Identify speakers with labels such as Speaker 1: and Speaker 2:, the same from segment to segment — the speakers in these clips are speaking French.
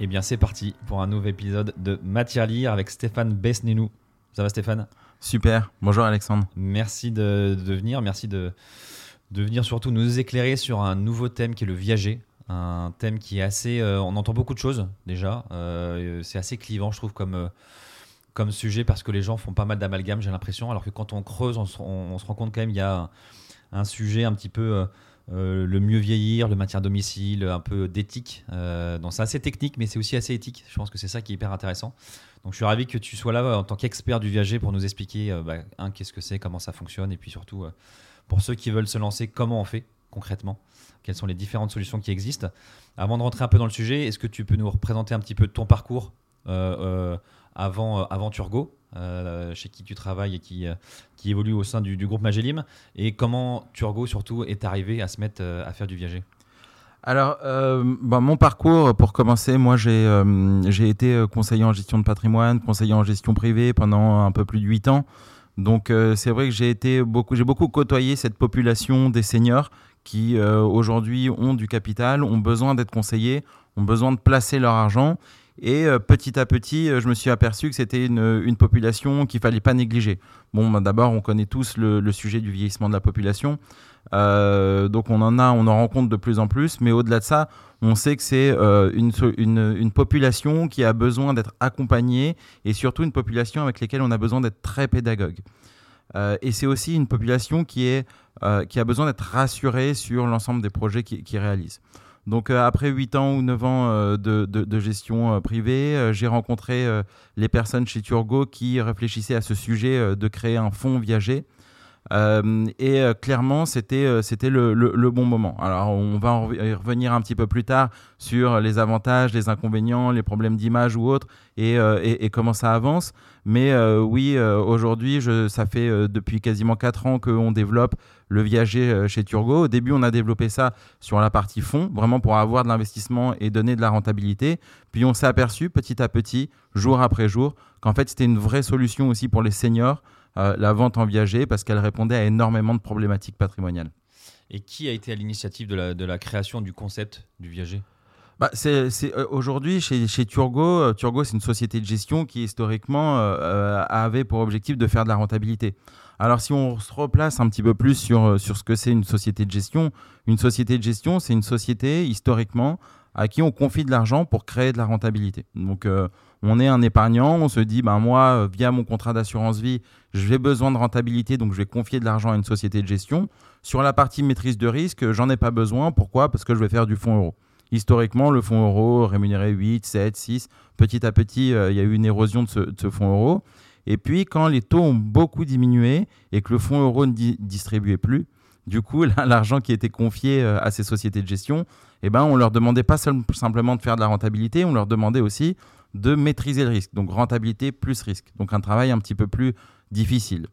Speaker 1: Eh bien, c'est parti pour un nouvel épisode de Matière Lire avec Stéphane Besnenou. Ça va, Stéphane?
Speaker 2: Super. Bonjour, Alexandre.
Speaker 1: Merci de, venir. Merci de, de, venir surtout nous éclairer sur un nouveau thème qui est le viager. Un thème qui est assez. Euh, on entend beaucoup de choses déjà. Euh, c'est assez clivant, je trouve, comme, euh, comme sujet parce que les gens font pas mal d'amalgames, j'ai l'impression. Alors que quand on creuse, on se, rend compte quand même qu'il y a un, sujet un petit peu euh, le mieux vieillir, le maintien à domicile, un peu d'éthique. Euh, c'est assez technique, mais c'est aussi assez éthique. Je pense que c'est ça qui est hyper intéressant. Donc je suis ravi que tu sois là en tant qu'expert du viager pour nous expliquer euh, bah, un qu'est-ce que c'est, comment ça fonctionne, et puis surtout pour ceux qui veulent se lancer, comment on fait concrètement, quelles sont les différentes solutions qui existent. Avant de rentrer un peu dans le sujet, est-ce que tu peux nous représenter un petit peu ton parcours avant, avant Turgo euh, chez qui tu travailles et qui, euh, qui évolue au sein du, groupe Magellim, et comment Turgo surtout est arrivé à se mettre euh, à faire du viager?
Speaker 2: Alors, bah, mon parcours, pour commencer, moi j'ai j'ai été conseiller en gestion de patrimoine, conseiller en gestion privée pendant un peu plus de 8 ans. Donc c'est vrai que j'ai beaucoup, j'ai beaucoup côtoyé cette population des seniors qui aujourd'hui ont du capital, ont besoin d'être conseillés, ont besoin de placer leur argent et euh, petit à petit, euh, je me suis aperçu que c'était une, population qu'il fallait pas négliger. Bon, bah, d'abord, on connaît tous le, sujet du vieillissement de la population. Euh, donc on en a, on en rencontre de plus en plus, mais au-delà de ça, on sait que c'est une, une, population qui a besoin d'être accompagnée et surtout une population avec laquelle on a besoin d'être très pédagogue. et c'est aussi une population qui, est, qui a besoin d'être rassurée sur l'ensemble des projets qu'ils qui réalisent. Donc euh, après 8 ans ou 9 ans euh, de, gestion euh, privée, j'ai rencontré les personnes chez Turgo qui réfléchissaient à ce sujet de créer un fonds viager. et clairement, c'était le, bon moment. Alors, on va en revenir un petit peu plus tard sur les avantages, les inconvénients, les problèmes d'image ou autres, et, et, comment ça avance. Mais oui, aujourd'hui, ça fait depuis quasiment 4 ans qu'on développe le viager euh, chez Turgo. Au début, on a développé ça sur la partie fonds, vraiment pour avoir de l'investissement et donner de la rentabilité. Puis on s'est aperçu petit à petit, jour après jour, qu'en fait c'était une vraie solution aussi pour les seniors, euh, la vente en viager, parce qu'elle répondait à énormément de problématiques patrimoniales.
Speaker 1: Et qui a été à l'initiative de la, création du concept du viager?
Speaker 2: Bah, c'est, euh, aujourd'hui chez, chez, Turgo, Turgo c'est une société de gestion qui historiquement avait pour objectif de faire de la rentabilité. Alors si on se replace un petit peu plus sur, euh, sur ce que c'est une société de gestion, une société de gestion, c'est une société historiquement à qui on confie de l'argent pour créer de la rentabilité. Donc euh, on est un épargnant, on se dit, ben moi, euh, via mon contrat d'assurance vie, j'ai besoin de rentabilité, donc je vais confier de l'argent à une société de gestion. Sur la partie maîtrise de risque, j'en ai pas besoin. Pourquoi? Parce que je vais faire du fonds euro. Historiquement, le fonds euro rémunéré 8, 7, 6. Petit à petit, il y a eu une érosion de ce, de ce fonds euro. Et puis, quand les taux ont beaucoup diminué et que le fonds euro ne distribuait plus, du coup, l'argent qui était confié euh, à ces sociétés de gestion, eh ben, on leur demandait pas simplement de faire de la rentabilité, on leur demandait aussi de maîtriser le risque. Donc, rentabilité plus risque. Donc, un travail un petit peu plus difficile.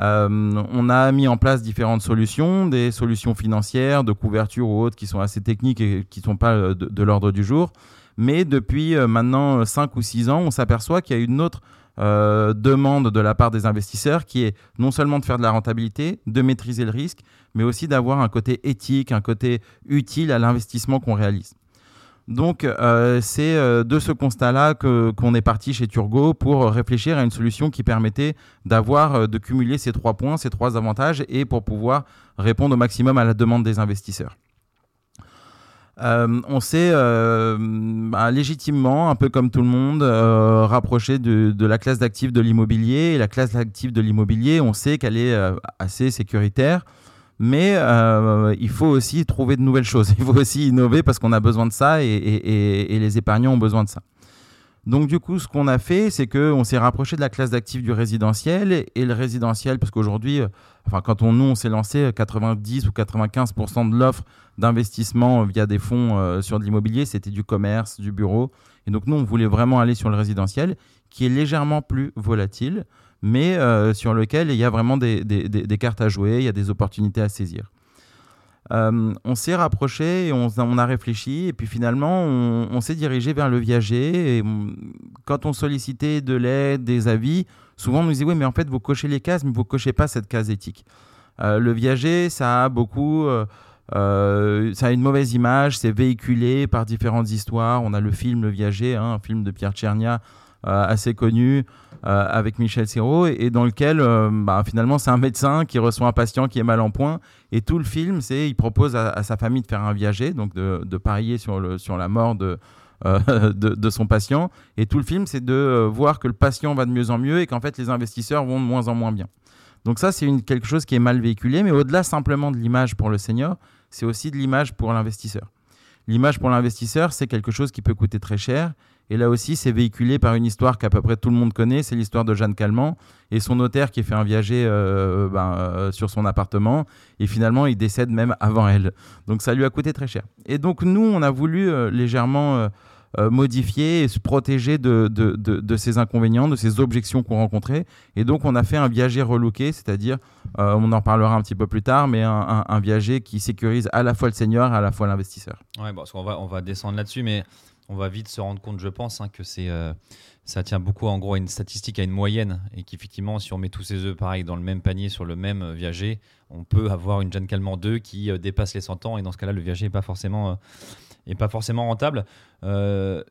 Speaker 2: Euh, on a mis en place différentes solutions, des solutions financières, de couverture ou autres qui sont assez techniques et qui ne sont pas euh, de, l'ordre du jour. Mais depuis euh, maintenant 5 ou 6 ans, on s'aperçoit qu'il y a une autre demande de la part des investisseurs qui est non seulement de faire de la rentabilité, de maîtriser le risque, mais aussi d'avoir un côté éthique, un côté utile à l'investissement qu'on réalise. Donc, euh, c'est euh, de ce constat-là qu'on est parti chez Turgo pour réfléchir à une solution qui permettait d'avoir, euh, de cumuler ces trois points, ces trois avantages, et pour pouvoir répondre au maximum à la demande des investisseurs. On s'est bah, légitimement, un peu comme tout le monde, rapproché de, de la classe d'actifs de l'immobilier. Et la classe d'actifs de l'immobilier, on sait qu'elle est assez sécuritaire, mais euh, il faut aussi trouver de nouvelles choses. Il faut aussi innover parce qu'on a besoin de ça et, les épargnants ont besoin de ça. Donc du coup, ce qu'on a fait, c'est qu'on s'est rapproché de la classe d'actifs du résidentiel et, le résidentiel, parce qu'aujourd'hui, euh, enfin quand on nous on s'est lancé, euh, 90 ou 95% de l'offre d'investissement via des fonds euh, sur de l'immobilier, c'était du commerce, du bureau. Et donc nous, on voulait vraiment aller sur le résidentiel, qui est légèrement plus volatile, mais euh, sur lequel il y a vraiment des, cartes à jouer, il y a des opportunités à saisir. Euh, on s'est rapproché et on, a réfléchi et puis finalement on, s'est dirigé vers le viager et on- quand on sollicitait de l'aide, des avis, souvent on nous disait oui mais en fait vous cochez les cases mais vous cochez pas cette case éthique. Euh, le viager ça a beaucoup, euh, ça a une mauvaise image, c'est véhiculé par différentes histoires. On a le film Le Viager, hein, un film de Pierre Tchernia assez connu euh, avec Michel Serrault et, dans lequel euh, bah, finalement c'est un médecin qui reçoit un patient qui est mal en point et tout le film c'est il propose à, sa famille de faire un viager donc de, parier sur, le, sur la mort de, euh, de, son patient et tout le film c'est de euh, voir que le patient va de mieux en mieux et qu'en fait les investisseurs vont de moins en moins bien. Donc ça c'est quelque chose qui est mal véhiculé mais au-delà simplement de l'image pour le senior c'est aussi de l'image pour l'investisseur. L'image pour l'investisseur c'est quelque chose qui peut coûter très cher et là aussi, c'est véhiculé par une histoire qu'à peu près tout le monde connaît, c'est l'histoire de Jeanne Calment et son notaire qui fait un viager euh, ben, euh, sur son appartement et finalement il décède même avant elle. Donc ça lui a coûté très cher. Et donc nous, on a voulu euh, légèrement modifier et se protéger de, ces inconvénients, de ces objections qu'on rencontrait. Et donc on a fait un viager relooké, c'est-à-dire, on en parlera un petit peu plus tard, mais un, un- viager qui sécurise à la fois le senior et à la fois l'investisseur.
Speaker 1: Ouais, bon, parce qu'on va, va descendre là-dessus, mais on va vite se rendre compte, je pense, hein, que c'est, euh, ça tient beaucoup en gros à une statistique, à une moyenne, et qu'effectivement, si on met tous ces œufs pareil dans le même panier sur le même euh, viager, on peut avoir une Jeanne Calment 2 qui euh, dépasse les 100 ans, et dans ce cas-là, le viager n'est pas forcément, pas forcément rentable.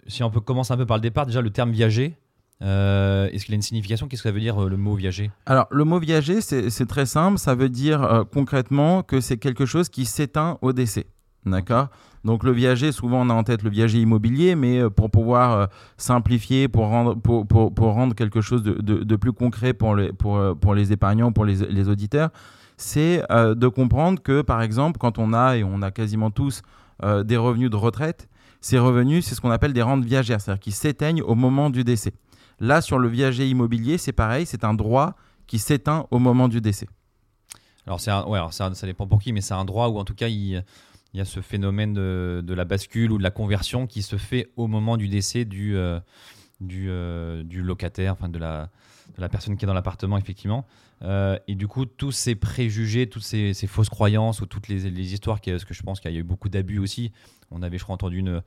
Speaker 1: Si on peut commencer un peu par le départ, déjà le terme viager. Est-ce qu'il a une signification? Qu'est-ce que ça veut dire le mot viager?
Speaker 2: Alors, le mot viager, c'est très simple. Ça veut dire concrètement que c'est quelque chose qui s'éteint au décès. D'accord Donc, le viager, souvent, on a en tête le viager immobilier, mais euh, pour pouvoir euh, simplifier, pour rendre, quelque chose de, plus concret pour les, pour, euh, pour les épargnants, pour les, auditeurs, c'est de comprendre que, par exemple, quand on a, et on a quasiment tous, des revenus de retraite, ces revenus, c'est ce qu'on appelle des rentes viagères, c'est-à-dire qu'ils s'éteignent au moment du décès. Là, sur le viager immobilier, c'est pareil, c'est un droit qui s'éteint au moment du décès.
Speaker 1: Alors ça, ça dépend pour qui, mais c'est un droit où en tout cas il, il y a ce phénomène de, de la bascule ou de la conversion qui se fait au moment du décès du, euh, euh, du locataire, enfin de la, personne qui est dans l'appartement, effectivement. Euh, et du coup, tous ces préjugés, toutes ces, fausses croyances ou toutes les, histoires, parce que je pense qu'il y a eu beaucoup d'abus aussi. On avait, je crois, entendu une,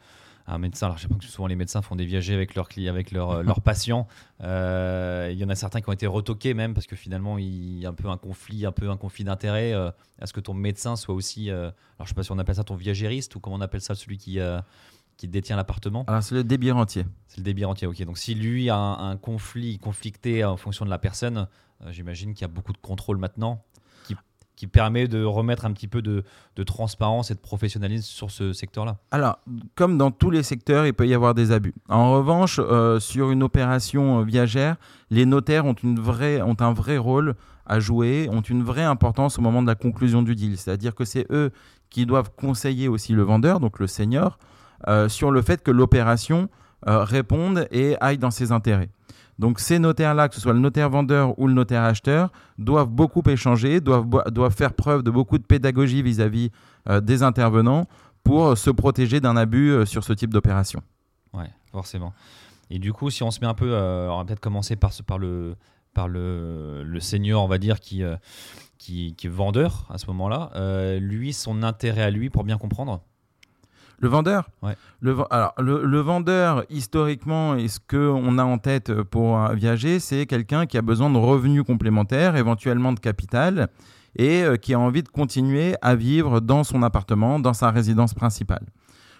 Speaker 1: un médecin, alors je sais pas que souvent les médecins font des viagers avec leurs clients, avec leurs leurs patients. Euh, il y en a certains qui ont été retoqués même parce que finalement il y a un peu un conflit, un peu un conflit d'intérêt. euh, à ce que ton médecin soit aussi, euh, alors je sais pas si on appelle ça ton viagériste ou comment on appelle ça celui qui euh, qui détient l'appartement?
Speaker 2: Alors, c'est le débit rentier.
Speaker 1: C'est le débit rentier, ok. Donc si lui a un, un conflit conflicté en fonction de la personne, euh, j'imagine qu'il y a beaucoup de contrôle maintenant qui, permet de remettre un petit peu de, transparence et de professionnalisme sur ce secteur-là.
Speaker 2: Alors, comme dans tous les secteurs, il peut y avoir des abus. En revanche, euh, sur une opération euh, viagère, les notaires ont, un vrai rôle à jouer, ont une vraie importance au moment de la conclusion du deal. C'est-à-dire que c'est eux qui doivent conseiller aussi le vendeur, donc le senior, euh, sur le fait que l'opération réponde et aille dans ses intérêts. Donc ces notaires-là, que ce soit le notaire vendeur ou le notaire acheteur, doivent beaucoup échanger, doivent, doivent faire preuve de beaucoup de pédagogie vis-à-vis euh, des intervenants pour euh, se protéger d'un abus euh, sur ce type d'opération.
Speaker 1: Ouais, forcément. Et du coup, si on se met un peu, on va peut-être commencer par, par, le, par le, le senior, on va dire, qui, qui, qui est vendeur à ce moment-là. Lui, son intérêt à lui, pour bien comprendre?
Speaker 2: Le vendeur
Speaker 1: Ouais.
Speaker 2: le, ven- alors, le, le vendeur, historiquement, et ce qu'on a en tête pour un viager, c'est quelqu'un qui a besoin de revenus complémentaires, éventuellement de capital, et euh, qui a envie de continuer à vivre dans son appartement, dans sa résidence principale.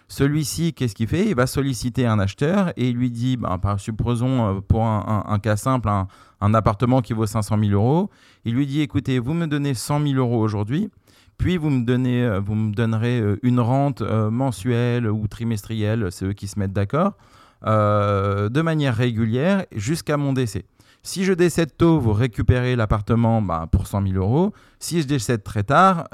Speaker 2: Celui-ci, qu'est-ce qu'il fait? Il va solliciter un acheteur et il lui dit, ben, par, supposons euh, pour un, un- un cas simple, un, un appartement qui vaut 500 000 euros, il lui dit, écoutez, vous me donnez 100 000 euros aujourd'hui, puis vous me, donnez, euh, vous me donnerez euh, une rente euh, mensuelle ou trimestrielle, c'est eux qui se mettent d'accord, de manière régulière jusqu'à mon décès. Si je décède tôt, vous récupérez l'appartement bah, pour 100 000 euros. Si je décède très tard,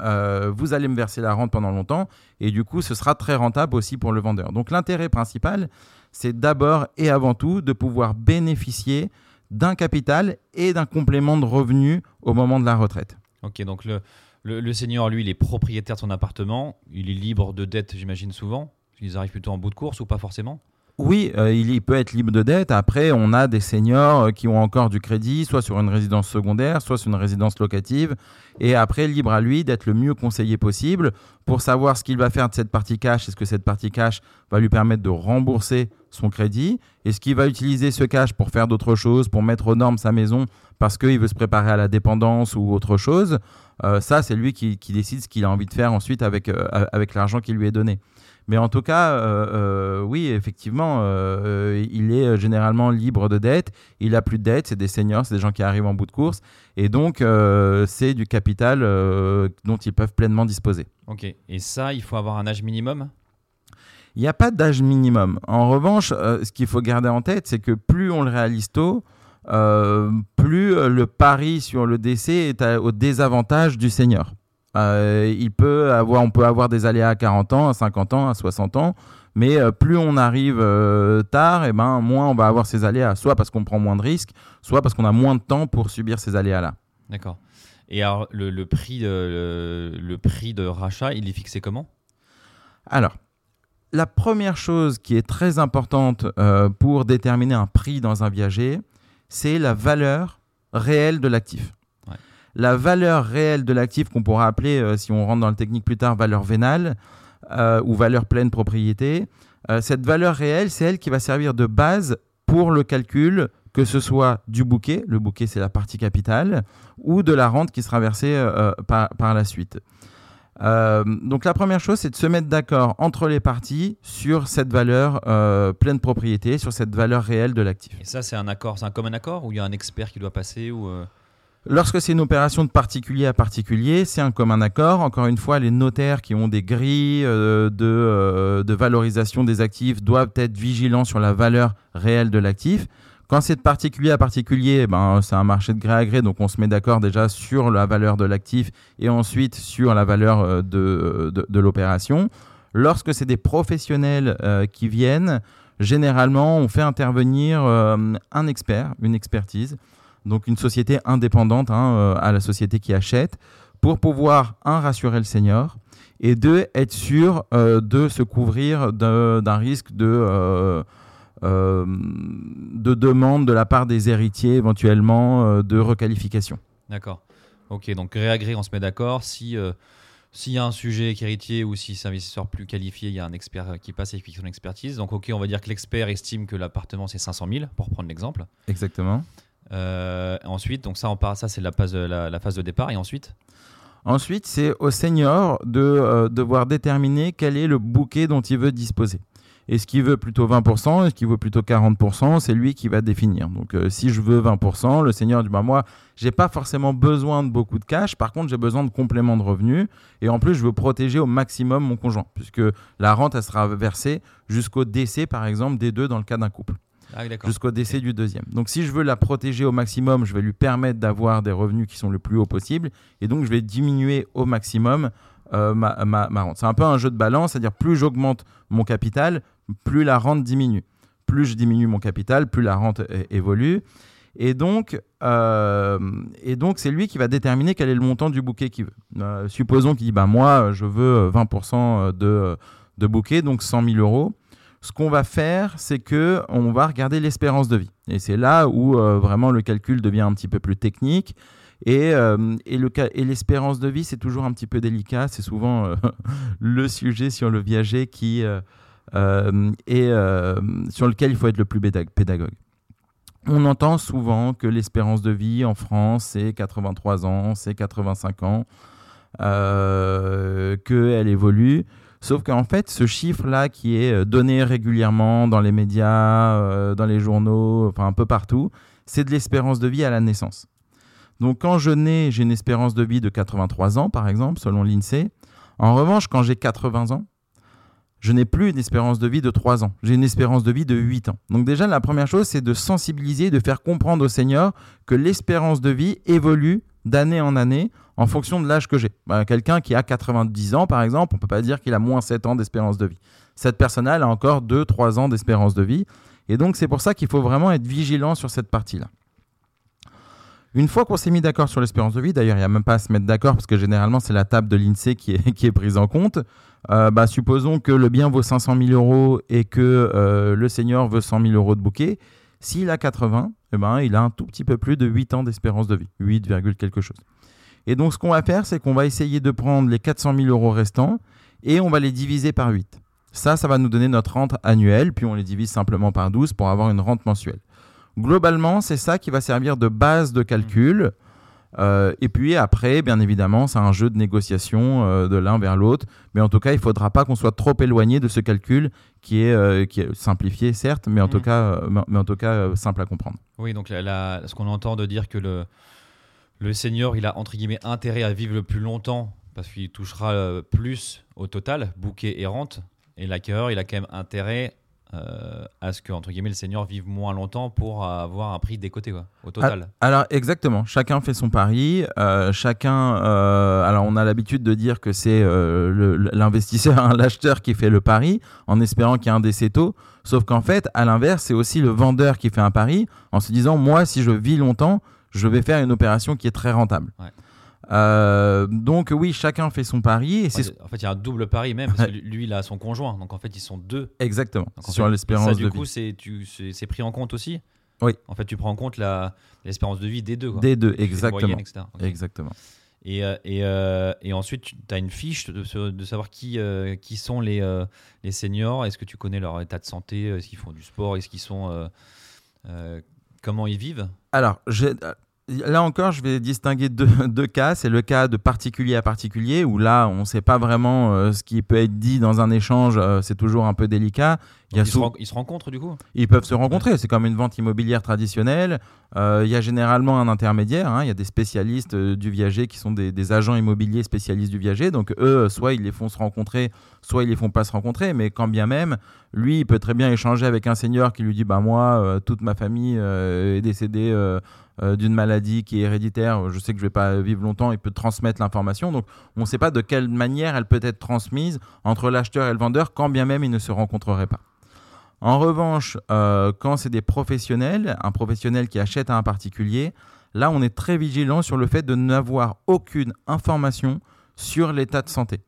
Speaker 2: vous allez me verser la rente pendant longtemps et du coup, ce sera très rentable aussi pour le vendeur. Donc l'intérêt principal, c'est d'abord et avant tout de pouvoir bénéficier d'un capital et d'un complément de revenus au moment de la retraite.
Speaker 1: Ok, donc le, le, le senior, lui, il est propriétaire de son appartement. Il est libre de dette, j'imagine, souvent. Ils arrivent plutôt en bout de course ou pas forcément
Speaker 2: Oui, euh, il, peut être libre de dette. Après, on a des seniors euh, qui ont encore du crédit, soit sur une résidence secondaire, soit sur une résidence locative. Et après, libre à lui d'être le mieux conseillé possible pour savoir ce qu'il va faire de cette partie cash. Est-ce que cette partie cash va lui permettre de rembourser son crédit? Est-ce qu'il va utiliser ce cash pour faire d'autres choses, pour mettre aux normes sa maison parce qu'il veut se préparer à la dépendance ou autre chose? Ça, c'est lui qui, qui décide ce qu'il a envie de faire ensuite avec, euh, avec l'argent qui lui est donné. Mais en tout cas, euh, euh, oui, effectivement, euh, euh, il est généralement libre de dette. Il a plus de dette. C'est des seniors, c'est des gens qui arrivent en bout de course. Et donc, euh, c'est du capital euh, dont ils peuvent pleinement disposer.
Speaker 1: Ok, et ça, il faut avoir un âge minimum?
Speaker 2: Il n'y a pas d'âge minimum. En revanche, euh, ce qu'il faut garder en tête, c'est que plus on le réalise tôt, euh, plus euh, le pari sur le décès est à- au désavantage du senior. Euh, il peut avoir, on peut avoir des aléas à 40 ans, à 50 ans, à 60 ans, mais euh, plus on arrive euh, tard, et ben, moins on va avoir ces aléas, soit parce qu'on prend moins de risques, soit parce qu'on a moins de temps pour subir ces aléas-là.
Speaker 1: D'accord. Et alors, le, le prix de, le, le prix de rachat, il est fixé comment?
Speaker 2: Alors, la première chose qui est très importante pour déterminer un prix dans un viager, c'est la valeur réelle de l'actif.
Speaker 1: Ouais.
Speaker 2: La valeur réelle de l'actif qu'on pourra appeler, euh, si on rentre dans le technique plus tard, valeur vénale euh, ou valeur pleine propriété. euh, cette valeur réelle, c'est elle qui va servir de base pour le calcul, que ce soit du bouquet, le bouquet c'est la partie capitale, ou de la rente qui sera versée par, par la suite. Euh, donc la première chose, c'est de se mettre d'accord entre les parties sur cette valeur euh, pleine propriété, sur cette valeur réelle de l'actif.
Speaker 1: Et ça, c'est un accord, c'est un commun accord ou il y a un expert qui doit passer ou euh,
Speaker 2: Lorsque c'est une opération de particulier à particulier, c'est un commun accord. Encore une fois, les notaires qui ont des grilles euh, de, de valorisation des actifs doivent être vigilants sur la valeur réelle de l'actif. Quand c'est de particulier à particulier, ben, c'est un marché de gré à gré, donc on se met d'accord déjà sur la valeur de l'actif et ensuite sur la valeur euh, de, de, de l'opération. Lorsque c'est des professionnels euh, qui viennent, généralement, on fait intervenir euh, un expert, une expertise, donc une société indépendante hein, euh, à la société qui achète, pour pouvoir, un, rassurer le senior, et deux, être sûr euh, de se couvrir d'un risque de, euh, de demande de la part des héritiers, éventuellement, euh, de requalification.
Speaker 1: D'accord. Ok, donc gré à gré, on se met d'accord. Si euh, s'il y a un sujet qui est héritier ou si c'est un investisseur plus qualifié, il y a un expert qui passe et qui fait son expertise. Donc ok, on va dire que l'expert estime que l'appartement c'est 500 000 pour prendre l'exemple.
Speaker 2: Exactement.
Speaker 1: Ensuite, donc ça, on part, ça c'est la phase, de- la, la phase de départ et ensuite?
Speaker 2: Ensuite, c'est au senior de devoir déterminer quel est le bouquet dont il veut disposer. Est-ce qu'il veut plutôt 20% Est-ce qu'il veut plutôt 40% C'est lui qui va définir. Donc, euh, si je veux 20%, le senior dit bah, Moi, j'ai pas forcément besoin de beaucoup de cash. Par contre, j'ai besoin de compléments de revenus. Et en plus, je veux protéger au maximum mon conjoint, puisque la rente, elle sera versée jusqu'au décès, par exemple, des deux dans le cas d'un couple
Speaker 1: Ah
Speaker 2: jusqu'au décès du deuxième. Donc si je veux la protéger au maximum, je vais lui permettre d'avoir des revenus qui sont le plus haut possible, et donc je vais diminuer au maximum euh, ma, rente. C'est un peu un jeu de balance, c'est-à-dire plus j'augmente mon capital, plus la rente diminue. Plus je diminue mon capital, plus la rente évolue. Et donc, euh, et donc c'est lui qui va déterminer quel est le montant du bouquet qu'il veut. Euh, supposons qu'il dit, bah, moi, je veux 20% de, bouquet, donc 100 000 euros. ce qu'on va faire, c'est que on va regarder l'espérance de vie. Et c'est là où vraiment le calcul devient un petit peu plus technique. Et, euh, et l'espérance de vie, c'est toujours un petit peu délicat. C'est souvent euh, le sujet sur le viager qui euh, euh, sur lequel il faut être le plus pédag- pédagogue. On entend souvent que l'espérance de vie en France, c'est 83 ans, c'est 85 ans, qu'elle évolue. Sauf qu'en fait, ce chiffre-là qui est donné régulièrement dans les médias, dans les journaux, enfin un peu partout, c'est de l'espérance de vie à la naissance. Donc quand je nais, j'ai une espérance de vie de 83 ans, par exemple, selon l'INSEE. En revanche, quand j'ai 80 ans, je n'ai plus une espérance de vie de 3 ans. J'ai une espérance de vie de 8 ans. Donc déjà, la première chose, c'est de sensibiliser, de faire comprendre aux seniors que l'espérance de vie évolue d'année en année en fonction de l'âge que j'ai. Bah, Quelqu'un qui a 90 ans, par exemple, on ne peut pas dire qu'il a moins 7 ans d'espérance de vie. Cette personne-là a encore 2-3 ans d'espérance de vie. Et donc, c'est pour ça qu'il faut vraiment être vigilant sur cette partie-là. Une fois qu'on s'est mis d'accord sur l'espérance de vie, d'ailleurs, il n'y a même pas à se mettre d'accord parce que généralement, c'est la table de l'INSEE qui est, qui est prise en compte. Euh, bah, supposons que le bien vaut 500 000 euros et que euh, le senior veut 100 000 euros de bouquet. S'il a 80, eh ben, il a un tout petit peu plus de 8 ans d'espérance de vie, 8, virgule quelque chose. Et donc, ce qu'on va faire, c'est qu'on va essayer de prendre les 400 000 euros restants et on va les diviser par 8. Ça, ça va nous donner notre rente annuelle, puis on les divise simplement par 12 pour avoir une rente mensuelle. Globalement, c'est ça qui va servir de base de calcul. Euh, et puis après, bien évidemment, c'est un jeu de négociation euh, de l'un vers l'autre. Mais en tout cas, il ne faudra pas qu'on soit trop éloigné de ce calcul qui est, euh, qui est simplifié, certes, mais en tout cas, mais- mais en tout cas simple à comprendre.
Speaker 1: Oui, donc la- la- ce qu'on entend de dire que le, le senior, il a entre guillemets intérêt à vivre le plus longtemps parce qu'il touchera plus au total, bouquet et rente. Et l'acquéreur, il a quand même intérêt euh, à ce que entre guillemets le senior vive moins longtemps pour avoir un prix décoté quoi, au total.
Speaker 2: Alors exactement, chacun fait son pari. euh, chacun, euh, alors on a l'habitude de dire que c'est l'investisseur, hein, l'acheteur qui fait le pari, en espérant qu'il y ait un décès tôt. Sauf qu'en fait, à l'inverse, c'est aussi le vendeur qui fait un pari, en se disant moi, si je vis longtemps, je vais faire une opération qui est très rentable.
Speaker 1: Ouais.
Speaker 2: Euh, donc oui, chacun fait son pari et
Speaker 1: en fait, il y a un double pari même parce que lui, il a son conjoint, donc en fait, ils sont deux.
Speaker 2: exactement
Speaker 1: Donc,
Speaker 2: sur l'espérance de
Speaker 1: du
Speaker 2: vie.
Speaker 1: coup, c'est pris en compte aussi.
Speaker 2: Oui.
Speaker 1: En fait, tu prends en compte l'espérance de vie des deux. Quoi.
Speaker 2: Des deux, exactement.
Speaker 1: moyenne, etc. Ok.
Speaker 2: Exactement.
Speaker 1: Et, euh, et, euh, et ensuite, tu as une fiche de, savoir qui, euh, qui sont les, euh, les seniors. Est-ce que tu connais leur état de santé? Est-ce qu'ils font du sport? Est-ce qu'ils sont. euh, euh, comment ils vivent?
Speaker 2: Alors, j'ai- là encore, je vais distinguer deux, cas. C'est le cas de particulier à particulier, où là, on ne sait pas vraiment euh, ce qui peut être dit dans un échange. euh, c'est toujours un peu délicat. Il y a
Speaker 1: ils, se ils rencontrent du coup?
Speaker 2: Ils peuvent se rencontrer. C'est comme une vente immobilière traditionnelle. Euh, il y a généralement un intermédiaire. hein. Il y a des spécialistes euh, du viager qui sont des, des agents immobiliers spécialistes du viager. Donc eux, soit ils les font se rencontrer, soit ils les font pas se rencontrer. Mais quand bien même, lui, il peut très bien échanger avec un senior qui lui dit, bah moi, euh, toute ma famille est décédée. d'une maladie qui est héréditaire, je sais que je vais pas vivre longtemps, il peut transmettre l'information. Donc, on ne sait pas de quelle manière elle peut être transmise entre l'acheteur et le vendeur, quand bien même ils ne se rencontreraient pas. En revanche, euh, quand c'est des professionnels, un professionnel qui achète à un particulier, là, on est très vigilant sur le fait de n'avoir aucune information sur l'état de santé.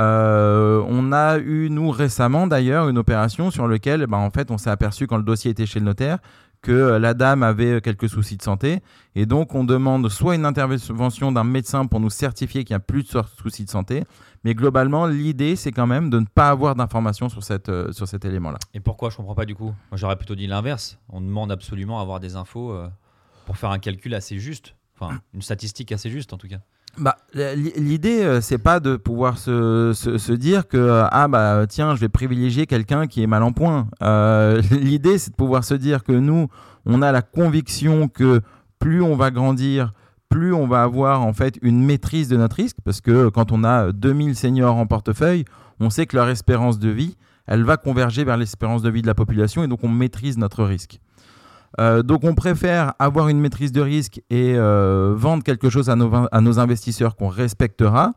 Speaker 2: Euh, on a eu, nous, récemment d'ailleurs, une opération sur laquelle, ben, en fait, on s'est aperçu quand le dossier était chez le notaire que euh, la dame avait quelques soucis de santé. Et donc, on demande soit une intervention d'un médecin pour nous certifier qu'il n'y a plus de so- soucis de santé. Mais globalement, l'idée, c'est quand même de ne pas avoir d'informations sur, cette, euh, sur cet élément-là.
Speaker 1: Et pourquoi Je comprends pas du coup? Moi, j'aurais plutôt dit l'inverse. On demande absolument à avoir des infos euh, pour faire un calcul assez juste. Enfin, une statistique assez juste en tout cas.
Speaker 2: Bah, l'idée, euh, c'est pas de pouvoir se, se, se dire que ah bah tiens, je vais privilégier quelqu'un qui est mal en point. Euh, l'idée, c'est de pouvoir se dire que nous, on a la conviction que plus on va grandir, plus on va avoir en fait une maîtrise de notre risque, parce que quand on a 2000 seniors en portefeuille, on sait que leur espérance de vie, elle va converger vers l'espérance de vie de la population, et donc on maîtrise notre risque. Euh, donc on préfère avoir une maîtrise de risque et euh, vendre quelque chose à nos, vin- à nos investisseurs qu'on respectera,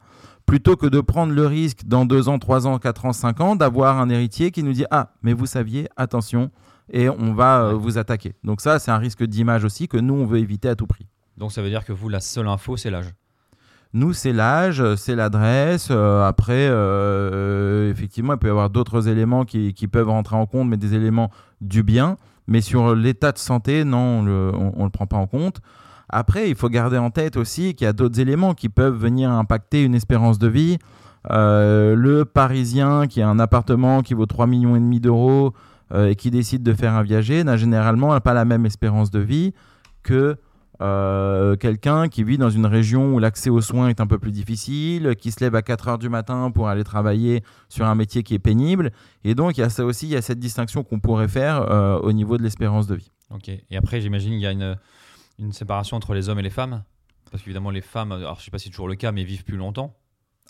Speaker 2: plutôt que de prendre le risque dans 2 ans, 3 ans, 4 ans, 5 ans, d'avoir un héritier qui nous dit Ah, mais vous saviez, attention, et on va euh, vous attaquer. Donc ça, c'est un risque d'image aussi que nous, on veut éviter à tout prix.
Speaker 1: Donc ça veut dire que vous, la seule info, c'est l'âge.
Speaker 2: Nous, c'est l'âge, c'est l'adresse. euh, après, euh, effectivement, il peut y avoir d'autres éléments qui, peuvent rentrer en compte, mais des éléments du bien. Mais sur l'état de santé, non, on ne le prend pas en compte. Après, il faut garder en tête aussi qu'il y a d'autres éléments qui peuvent venir impacter une espérance de vie. Euh, le Parisien qui a un appartement qui vaut 3,5 millions et demi d'euros euh, et qui décide de faire un viager n'a généralement pas la même espérance de vie que euh, quelqu'un qui vit dans une région où l'accès aux soins est un peu plus difficile, qui se lève à 4 heures du matin pour aller travailler sur un métier qui est pénible. Et donc, il y a ça aussi, il y a cette distinction qu'on pourrait faire euh, au niveau de l'espérance de vie.
Speaker 1: Ok. Et après, j'imagine qu'il y a une, une séparation entre les hommes et les femmes? Parce qu'évidemment, les femmes, alors je sais pas si c'est toujours le cas, mais vivent plus longtemps.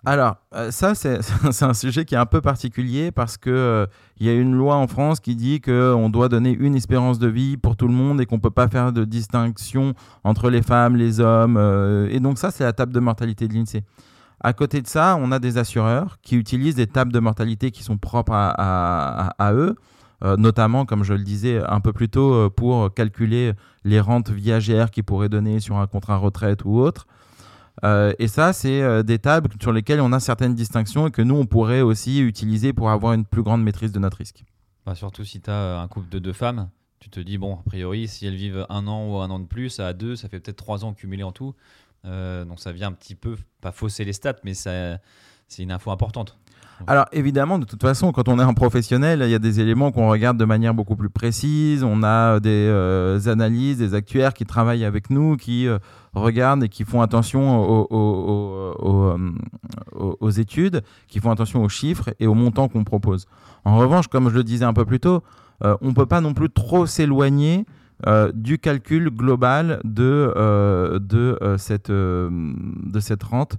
Speaker 2: Alors, euh, ça, c'est un sujet qui est un peu particulier parce que euh, y a une loi en France qui dit qu'on doit donner une espérance de vie pour tout le monde et qu'on peut pas faire de distinction entre les femmes, les hommes. euh, et donc ça, c'est la table de mortalité de l'INSEE. À côté de ça, on a des assureurs qui utilisent des tables de mortalité qui sont propres à, eux, euh, notamment, comme je le disais un peu plus tôt, pour calculer les rentes viagères qu'ils pourraient donner sur un contrat retraite ou autre. Euh, et ça, c'est euh, des tables sur lesquelles on a certaines distinctions et que nous, on pourrait aussi utiliser pour avoir une plus grande maîtrise de notre risque.
Speaker 1: Bah, surtout si tu as un couple de deux femmes, tu te dis, bon, a priori, si elles vivent un an ou un an de plus, à deux, ça fait peut-être trois ans cumulés en tout. Euh, donc ça vient un petit peu, pas fausser les stats, mais c'est une info importante.
Speaker 2: Alors évidemment, de toute façon, quand on est un professionnel, il y a des éléments qu'on regarde de manière beaucoup plus précise. On a des euh, analyses, des actuaires qui travaillent avec nous, qui euh, regardent et qui font attention aux, euh, études, qui font attention aux chiffres et aux montants qu'on propose. En revanche, comme je le disais un peu plus tôt, euh, on ne peut pas non plus trop s'éloigner euh, du calcul global euh, euh, euh, de cette rente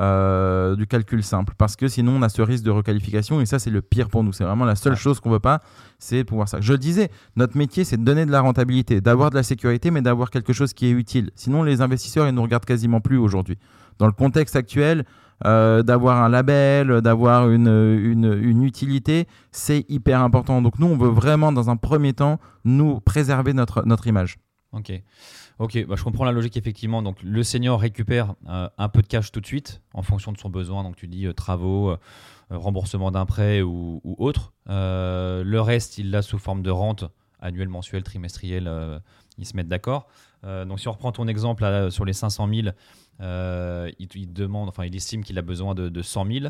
Speaker 2: euh, du calcul simple. Parce que sinon on a ce risque de requalification et ça c'est le pire pour nous. C'est vraiment la seule chose qu'on veut pas c'est pouvoir ça. Je le disais notre métier c'est de donner de la rentabilité d'avoir de la sécurité mais d'avoir quelque chose qui est utile. Sinon les investisseurs ils nous regardent quasiment plus aujourd'hui. Dans le contexte actuel euh, d'avoir un label d'avoir une, une, une utilité c'est hyper important. Donc nous on veut vraiment dans un premier temps nous préserver notre, notre image.
Speaker 1: Ok. Ok, bah, je comprends la logique effectivement. Donc le senior récupère euh, un peu de cash tout de suite en fonction de son besoin. Donc tu dis euh, travaux, euh, remboursement d'un prêt ou, ou autre. Euh, le reste, il l'a sous forme de rente annuelle, mensuelle, trimestrielle. euh, ils se mettent d'accord. Euh, donc si on reprend ton exemple là, sur les 500 000, euh, il, il demande, enfin il estime qu'il a besoin de, de 100 000.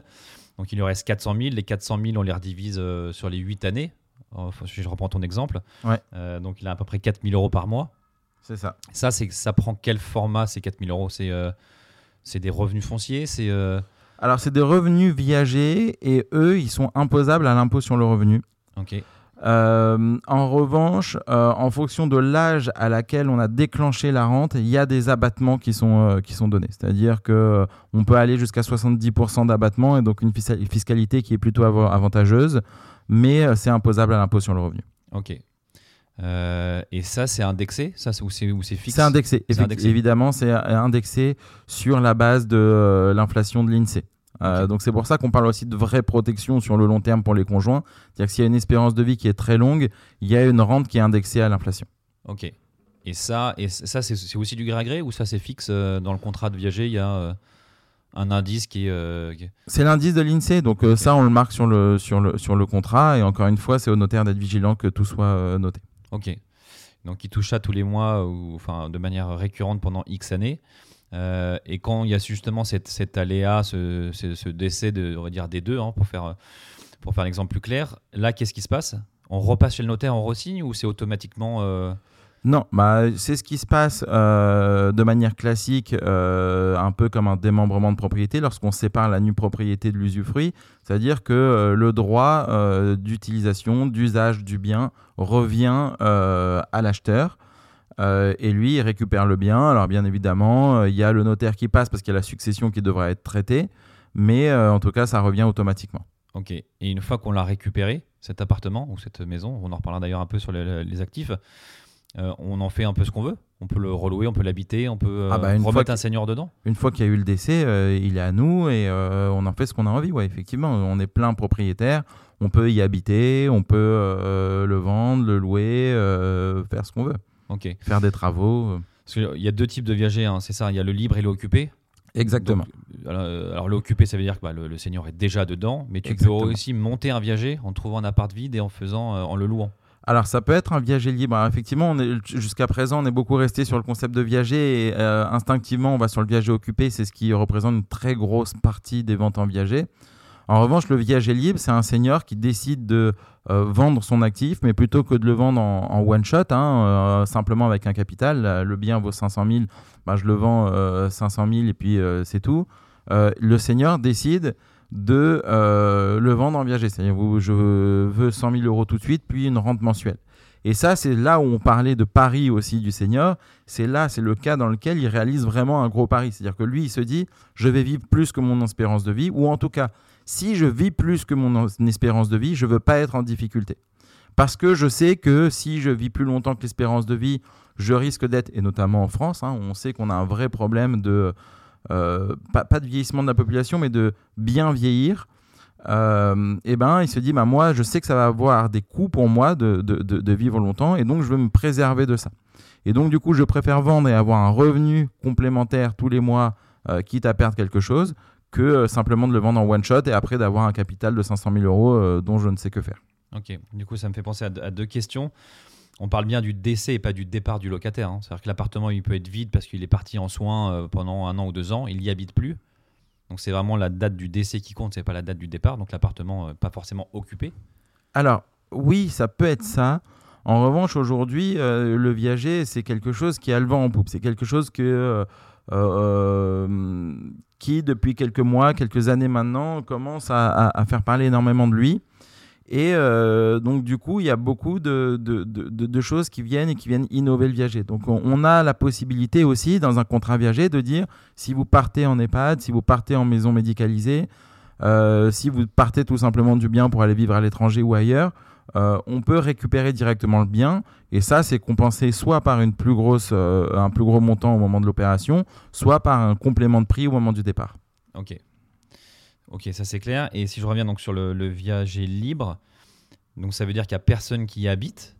Speaker 1: Donc il lui reste 400 000. Les 400 000, on les redivise sur les 8 années. Enfin, si je reprends ton exemple.
Speaker 2: Ouais.
Speaker 1: Donc il a à peu près 4 000 euros par mois.
Speaker 2: C'est ça
Speaker 1: Ça, c'est ça prend quel format ces 4000 euros? C'est euh, c'est des revenus fonciers C'est euh,
Speaker 2: alors c'est des revenus viagers et eux ils sont imposables à l'impôt sur le revenu
Speaker 1: ok,
Speaker 2: Euh, en revanche, euh, en fonction de l'âge à laquelle on a déclenché la rente, il y a des abattements qui sont, euh, qui sont donnés. C'est-à-dire que on peut aller jusqu'à 70% d'abattement et donc une fisca- fiscalité qui est plutôt avantageuse, mais c'est imposable à l'impôt sur le revenu.
Speaker 1: ok. Euh, et ça, c'est indexé Ça, c'est ou c'est fixe?
Speaker 2: C'est indexé. Évidemment, c'est indexé sur la base de euh, l'inflation de l'INSEE. Euh. Donc c'est pour ça qu'on parle aussi de vraie protection sur le long terme pour les conjoints. C'est-à-dire que s'il y a une espérance de vie qui est très longue, il y a une rente qui est indexée à l'inflation.
Speaker 1: Ok. Et ça, et ça c'est aussi du gré à gré ou ça c'est fixe dans le contrat de viager Il y a un indice qui est. euh,
Speaker 2: C'est l'indice de l'INSEE, donc euh, ça on le marque sur le, sur, le, sur le contrat et encore une fois c'est au notaire d'être vigilant que tout soit euh, noté.
Speaker 1: Ok. Donc il touche ça tous les mois ou de manière récurrente pendant X années. Euh, et quand il y a justement cette, cet aléa, ce, décès de, dire des deux, hein, pour faire pour faire un exemple plus clair, là qu'est-ce qui se passe? On repasse chez le notaire, on resigne ou c'est automatiquement euh,
Speaker 2: Non, bah, c'est ce qui se passe euh, de manière classique, euh, un peu comme un démembrement de propriété lorsqu'on sépare la nue propriété de l'usufruit, c'est-à-dire que euh, le droit d'utilisation, d'usage du bien revient à l'acheteur. et lui, il récupère le bien. Alors bien évidemment, il y a le notaire qui passe parce qu'il y a la succession qui devrait être traitée, mais en tout cas, ça revient automatiquement.
Speaker 1: Ok. Et une fois qu'on l'a récupéré, cet appartement ou cette maison, on en reparlera d'ailleurs un peu sur les actifs, euh, on en fait un peu ce qu'on veut. On peut le relouer, on peut l'habiter, on peut euh,
Speaker 2: Ah bah,
Speaker 1: remettre un seigneur dedans.
Speaker 2: Une fois qu'il y a eu le décès, euh, il est à nous et euh, on en fait ce qu'on a envie. Ouais, effectivement, on est plein propriétaire. On peut y habiter, on peut le vendre, le louer, faire ce qu'on veut,
Speaker 1: Ok.
Speaker 2: faire des travaux.
Speaker 1: Parce qu'il y a deux types de viagers, hein, c'est ça. Il y a le libre et le occupé.
Speaker 2: Exactement.
Speaker 1: Donc, euh, alors, le occupé, ça veut dire que bah, le, le seigneur est déjà dedans, mais tu
Speaker 2: Exactement.
Speaker 1: peux aussi monter un viager en trouvant un appart vide et en faisant, en le louant.
Speaker 2: Alors, ça peut être un viager libre. Effectivement, jusqu'à présent, on est beaucoup resté sur le concept de viager et euh, instinctivement, on va sur le viager occupé. C'est ce qui représente une très grosse partie des ventes en viager. En revanche, le viager libre, c'est un seigneur qui décide de euh, vendre son actif, mais plutôt que de le vendre en, one shot, hein, euh, simplement avec un capital. Le bien vaut 500 000, bah, je le vends euh, 500 000 et puis c'est tout. Le seigneur décide de euh, le vendre en viager. C'est-à-dire, je veux 100 000 euros tout de suite, puis une rente mensuelle. Et ça, c'est là où on parlait de pari aussi du seigneur. C'est là, c'est le cas dans lequel il réalise vraiment un gros pari. C'est-à-dire que lui, il se dit, je vais vivre plus que mon espérance de vie, ou en tout cas, si je vis plus que mon espérance de vie, je veux pas être en difficulté. Parce que je sais que si je vis plus longtemps que l'espérance de vie, je risque d'être, et notamment en France, hein, on sait qu'on a un vrai problème de, pas, pas de vieillissement de la population, mais de bien vieillir. Euh, et ben, il se dit, bah, moi, je sais que ça va avoir des coûts pour moi de, de- de- vivre longtemps, et donc je veux me préserver de ça. Et donc, du coup, je préfère vendre et avoir un revenu complémentaire tous les mois, euh, quitte à perdre quelque chose, que euh, simplement de le vendre en one shot et après d'avoir un capital de 500 000 euros euh, dont je ne sais que faire.
Speaker 1: Ok, du coup, ça me fait penser à deux questions. On parle bien du décès et pas du départ du locataire. hein. C'est-à-dire que l'appartement, il peut être vide parce qu'il est parti en soins euh, pendant un an ou deux ans, il n'y habite plus. Donc c'est vraiment la date du décès qui compte, c'est pas la date du départ. Donc l'appartement, euh, pas forcément occupé.
Speaker 2: Alors, oui, ça peut être ça. En revanche, aujourd'hui, euh, le viager, c'est quelque chose qui a le vent en poupe. C'est quelque chose que, qui, depuis quelques mois, quelques années maintenant, commence à faire parler énormément de lui. Et euh, donc, du coup, il y a beaucoup de, choses qui viennent et qui viennent innover le viager. Donc, on, a la possibilité aussi, dans un contrat viager, de dire si vous partez en EHPAD, si vous partez en maison médicalisée, euh, si vous partez tout simplement du bien pour aller vivre à l'étranger ou ailleurs, euh, on peut récupérer directement le bien. Et ça, c'est compensé soit par un plus gros montant au moment de l'opération, soit par un complément de prix au moment du départ.
Speaker 1: Ok. Ok, ça c'est clair. Et si je reviens donc sur le, le viager libre, donc ça veut dire qu'il n'y a personne qui y habite.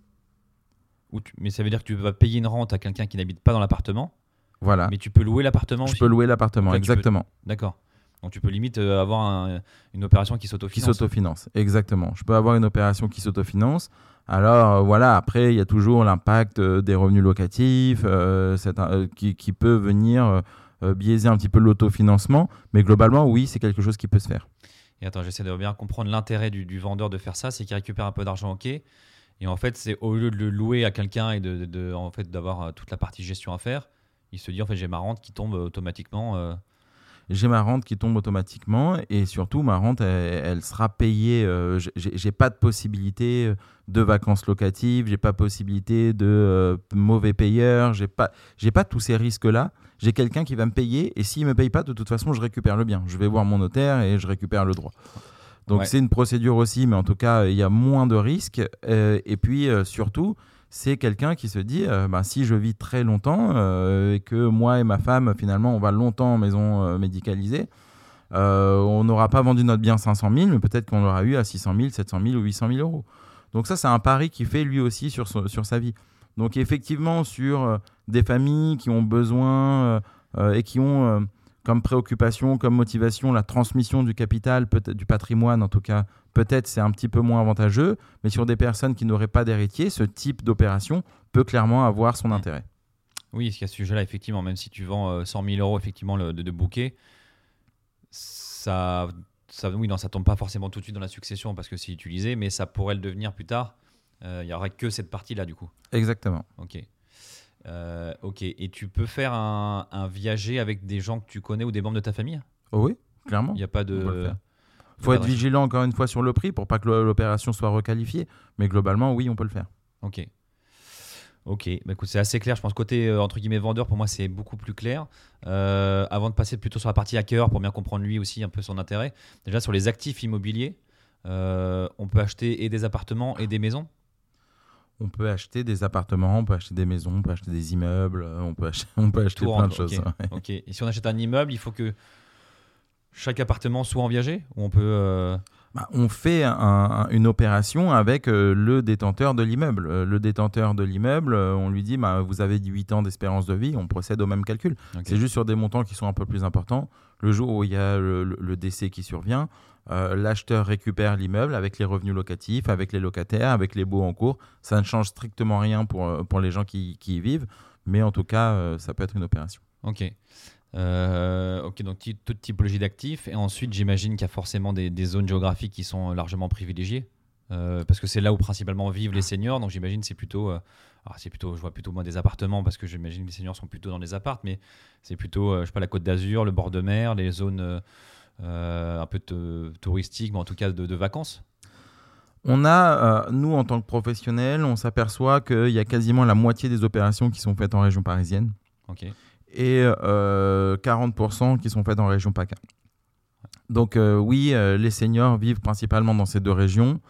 Speaker 1: Ou tu- mais ça veut dire que tu vas payer une rente à quelqu'un qui n'habite pas dans l'appartement.
Speaker 2: Voilà.
Speaker 1: Mais tu peux louer l'appartement
Speaker 2: Je
Speaker 1: aussi.
Speaker 2: peux louer l'appartement,
Speaker 1: peux-
Speaker 2: exactement.
Speaker 1: D'accord. Donc tu peux limite euh, avoir un- une opération qui
Speaker 2: Qui
Speaker 1: s'autofinance.
Speaker 2: s'autofinance, exactement. Je peux avoir une opération qui s'autofinance. Alors euh, voilà, après, il y a toujours l'impact euh, des revenus locatifs euh, qui, qui peut venir biaiser un petit peu l'autofinancement. Mais globalement, oui, c'est quelque chose qui peut se faire.
Speaker 1: Et attends, j'essaie de bien comprendre l'intérêt du, vendeur de faire ça, c'est qu'il récupère un peu d'argent, ok. Et en fait, c'est au lieu de le louer à quelqu'un et de, en fait d'avoir euh, toute la partie gestion à faire, il se dit en fait j'ai ma rente qui tombe euh, automatiquement. euh,
Speaker 2: j'ai ma rente qui tombe automatiquement et surtout ma rente elle, elle sera payée euh, j'ai- pas de possibilité de vacances locatives j'ai pas possibilité de euh, mauvais payeurs j'ai pas j'ai pas tous ces risques là j'ai quelqu'un qui va me payer et s'il me paye pas de toute façon je récupère le bien. Je vais voir mon notaire et je récupère le droit. Donc
Speaker 1: Ouais.
Speaker 2: c'est une procédure aussi mais en tout cas il y a moins de risques Euh, et puis euh, surtout c'est quelqu'un qui se dit euh, bah, si je vis très longtemps euh, et que moi et ma femme finalement on va longtemps en maison euh, médicalisée euh, on n'aura pas vendu notre bien 500 000 mais peut-être qu'on l'aura eu à 600 000 700 000 ou 800 000 euros. Donc ça c'est un pari qu'il fait lui aussi sur, sur sa vie. Donc effectivement sur des familles qui ont besoin et qui ont comme préoccupation comme motivation la transmission du capital du patrimoine en tout cas peut-être c'est un petit peu moins avantageux, mais sur des personnes qui n'auraient pas d'héritier, ce type d'opération peut clairement avoir son intérêt.
Speaker 1: Oui, parce qu'à ce sujet-là, effectivement, même si tu vends euh, 100 000 euros effectivement le- de, de bouquet, ça, ça, oui, non, ça tombe pas forcément tout de suite dans la succession parce que c'est utilisé, mais ça pourrait le devenir plus tard. Euh, Il y aurait que cette partie-là du coup.
Speaker 2: Exactement.
Speaker 1: Ok. Euh, ok. Et tu peux faire un, un viager avec des gens que tu connais ou des membres de ta famille?
Speaker 2: Oh oui, clairement.
Speaker 1: Il n'y a pas de. Il
Speaker 2: faut être vigilant encore une fois sur le prix pour pas que l'opération soit requalifiée, mais globalement, oui, on peut le faire.
Speaker 1: Ok. Ok, bah écoute, c'est assez clair. Je pense côté euh, entre guillemets vendeur, pour moi, c'est beaucoup plus clair. Euh, avant de passer plutôt sur la partie hacker, pour bien comprendre lui aussi un peu son intérêt. Déjà sur les actifs immobiliers, on peut acheter et des appartements et des maisons.
Speaker 2: On peut acheter des appartements, on peut acheter des maisons, on peut acheter des immeubles, euh, on peut acheter, on peut acheter
Speaker 1: Tout
Speaker 2: plein
Speaker 1: rentre,
Speaker 2: de choses. ouais.
Speaker 1: Et si on achète un immeuble, il faut que Chaque appartement soit en viager Ou on peut. euh,
Speaker 2: Bah, on fait un- un- une opération avec euh, le détenteur de l'immeuble. Euh, le détenteur de l'immeuble, on lui dit bah, vous avez 18 ans d'espérance de vie, on procède au même calcul. C'est juste sur des montants qui sont un peu plus importants. Le jour où il y a le décès qui survient, euh, l'acheteur récupère l'immeuble avec les revenus locatifs, avec les locataires, avec les baux en cours. Ça ne change strictement rien pour, euh, pour les gens qui, qui y vivent, mais en tout cas, euh, ça peut être une opération.
Speaker 1: Ok. Ok, donc toute typologie d'actifs. Et ensuite, j'imagine qu'il y a forcément des, des zones géographiques qui sont largement privilégiées. Parce que c'est là où principalement vivent les seniors. Donc j'imagine c'est plutôt. alors c'est plutôt, je vois plutôt moi des appartements parce que j'imagine que les seniors sont plutôt dans des appartes, mais c'est plutôt, je sais pas, la côte d'Azur, le bord de mer, les zones un peu touristiques, mais en tout cas de, de vacances.
Speaker 2: On a, euh, nous, en tant que professionnels, on s'aperçoit qu'il y a quasiment la moitié des opérations qui sont faites en région parisienne et euh, 40% qui sont faites en région PACA. Donc euh, oui, euh, les seniors vivent principalement dans ces deux régions.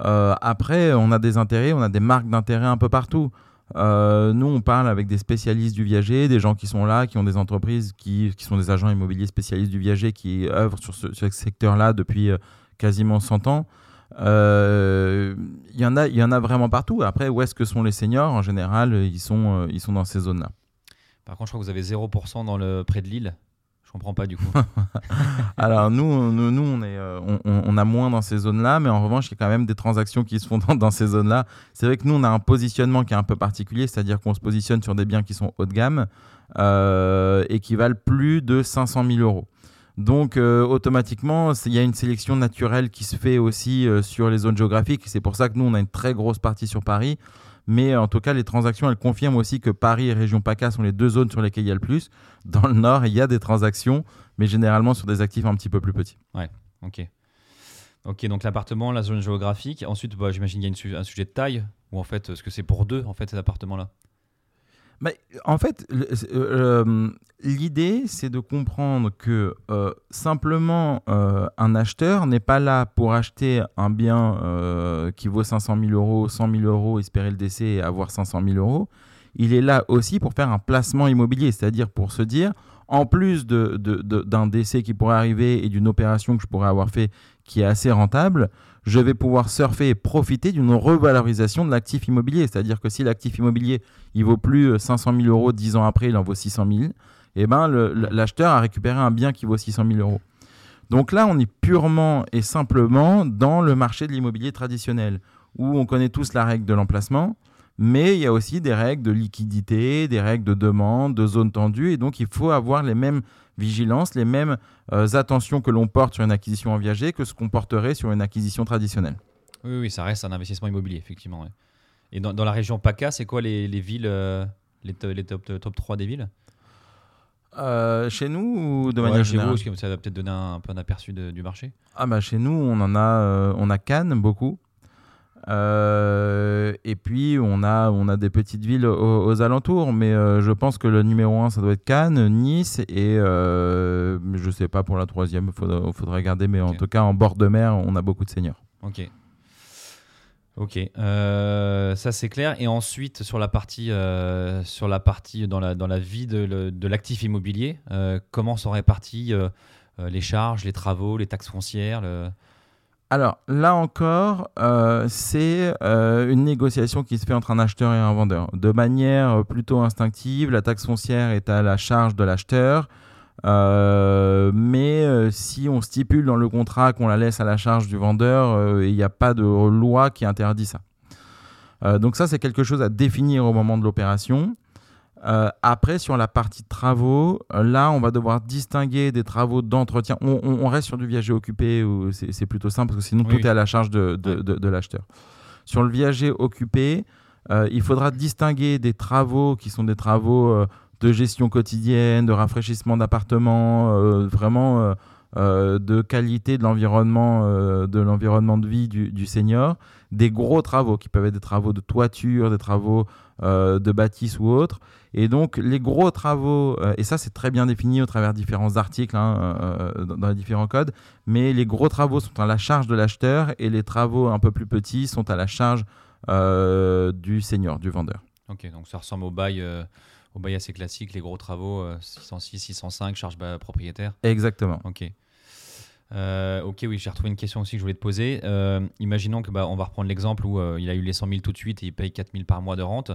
Speaker 2: Euh, après, on a des intérêts, on a des marques d'intérêt un peu partout. Euh, nous, on parle avec des spécialistes du viager, des gens qui sont là, qui ont des entreprises, qui, qui sont des agents immobiliers spécialistes du viager, qui œuvrent sur ce, secteur-là depuis euh, quasiment 100 ans. Euh, Il y, en a- y en a vraiment partout. Après, où est-ce que sont les seniors? En général, ils sont, ils sont dans ces zones-là.
Speaker 1: Par contre, je crois que vous avez 0% dans le près de Lille. Je comprends pas du coup.
Speaker 2: Alors nous, nous, on, est, euh, on, a moins dans ces zones-là, mais en revanche, il y a quand même des transactions qui se font dans, ces zones-là. C'est vrai que nous, on a un positionnement qui est un peu particulier, c'est-à-dire qu'on se positionne sur des biens qui sont haut de gamme euh, et qui valent plus de 500 000 euros. Donc euh, automatiquement, il y a une sélection naturelle qui se fait aussi sur les zones géographiques. C'est pour ça que nous, on a une très grosse partie sur Paris. Mais en tout cas, les transactions, elles confirment aussi que Paris et région PACA sont les deux zones sur lesquelles il y a le plus. Dans le nord, il y a des transactions, mais généralement sur des actifs un petit peu plus petits.
Speaker 1: Ok. Ok, donc l'appartement, la zone géographique. Ensuite, bah, j'imagine qu'il y a un sujet de taille, ou en fait, est-ce que c'est pour deux, en fait, cet appartement-là?
Speaker 2: En fait, euh, euh, l'idée, c'est de comprendre que euh, simplement un acheteur n'est pas là pour acheter un bien qui vaut 500 000 euros, 100 000 euros, espérer le décès et avoir 500 000 euros. Il est là aussi pour faire un placement immobilier, c'est-à-dire pour se dire, en plus d'un décès qui pourrait arriver et d'une opération que je pourrais avoir fait qui est assez rentable, je vais pouvoir surfer et profiter d'une revalorisation de l'actif immobilier. C'est-à-dire que si l'actif immobilier il vaut plus euh, 500 000 euros 10 ans après, il en vaut 600 000, et ben l'acheteur a récupéré un bien qui vaut 600 000 euros. Donc là, on est purement et simplement dans le marché de l'immobilier traditionnel, où on connaît tous la règle de l'emplacement, mais il y a aussi des règles de liquidité, des règles de demande, de zone tendue, et donc il faut avoir les mêmes les mêmes euh, attentions que l'on porte sur une acquisition en viager que ce qu'on porterait sur une acquisition traditionnelle.
Speaker 1: Oui, oui, ça reste un investissement immobilier, effectivement. ouais. Et dans, dans la région PACA, c'est quoi les, les villes, euh, les, to- les top, top 3 des villes?
Speaker 2: Euh, chez nous ou de
Speaker 1: Ouais,
Speaker 2: manière
Speaker 1: chez vous,
Speaker 2: générale?
Speaker 1: parce que ça va peut-être donner un, un peu un aperçu de- du marché.
Speaker 2: Ah bah chez nous, on en a, euh, on a Cannes beaucoup. Euh, et puis on a, on a des petites villes aux, aux alentours, mais euh, je pense que le numéro un, ça doit être Cannes, Nice et euh, je sais pas pour la troisième, il faudra, faudra regarder, mais en tout cas en bord de mer, on a beaucoup de seniors.
Speaker 1: Ok. Ok, ça c'est clair. Et ensuite sur la partie, sur la partie dans la dans la vie de, de l'actif immobilier, comment sont répartis euh, les charges, les travaux, les taxes foncières le-
Speaker 2: Alors là encore, euh, c'est euh, une négociation qui se fait entre un acheteur et un vendeur. De manière euh, plutôt instinctive, la taxe foncière est à la charge de l'acheteur. Mais si on stipule dans le contrat qu'on la laisse à la charge du vendeur, il n'y a pas de loi qui interdit ça. Donc ça, c'est quelque chose à définir au moment de l'opération. Euh, après, sur la partie travaux, euh, là, on va devoir distinguer des travaux d'entretien. On, on- on reste sur du viager occupé, c'est plutôt simple, parce que sinon,
Speaker 1: Oui,
Speaker 2: tout est à la charge de, de-
Speaker 1: Ouais.
Speaker 2: de- de l'acheteur. Sur le viager occupé, euh, il faudra distinguer des travaux qui sont des travaux euh, de gestion quotidienne, de rafraîchissement d'appartements, vraiment de qualité de l'environnement, de l'environnement de vie du, du senior, des gros travaux qui peuvent être des travaux de toiture, des travaux de bâtisse ou autres. Et donc les gros travaux, euh, et ça c'est très bien défini au travers de différents articles hein, euh, dans, dans les différents codes, mais les gros travaux sont à la charge de l'acheteur et les travaux un peu plus petits sont à la charge euh, du senior, du vendeur.
Speaker 1: Ok, donc ça ressemble au bail, euh, au bail assez classique, les gros travaux, euh, 606, 605, charge propriétaire.
Speaker 2: Exactement.
Speaker 1: Ok. Euh, ok, oui, j'ai retrouvé une question aussi que je voulais te poser. Euh, imaginons que, bah, on va reprendre l'exemple où euh, il a eu les 100 000 tout de suite et il paye 4 000 par mois de rente.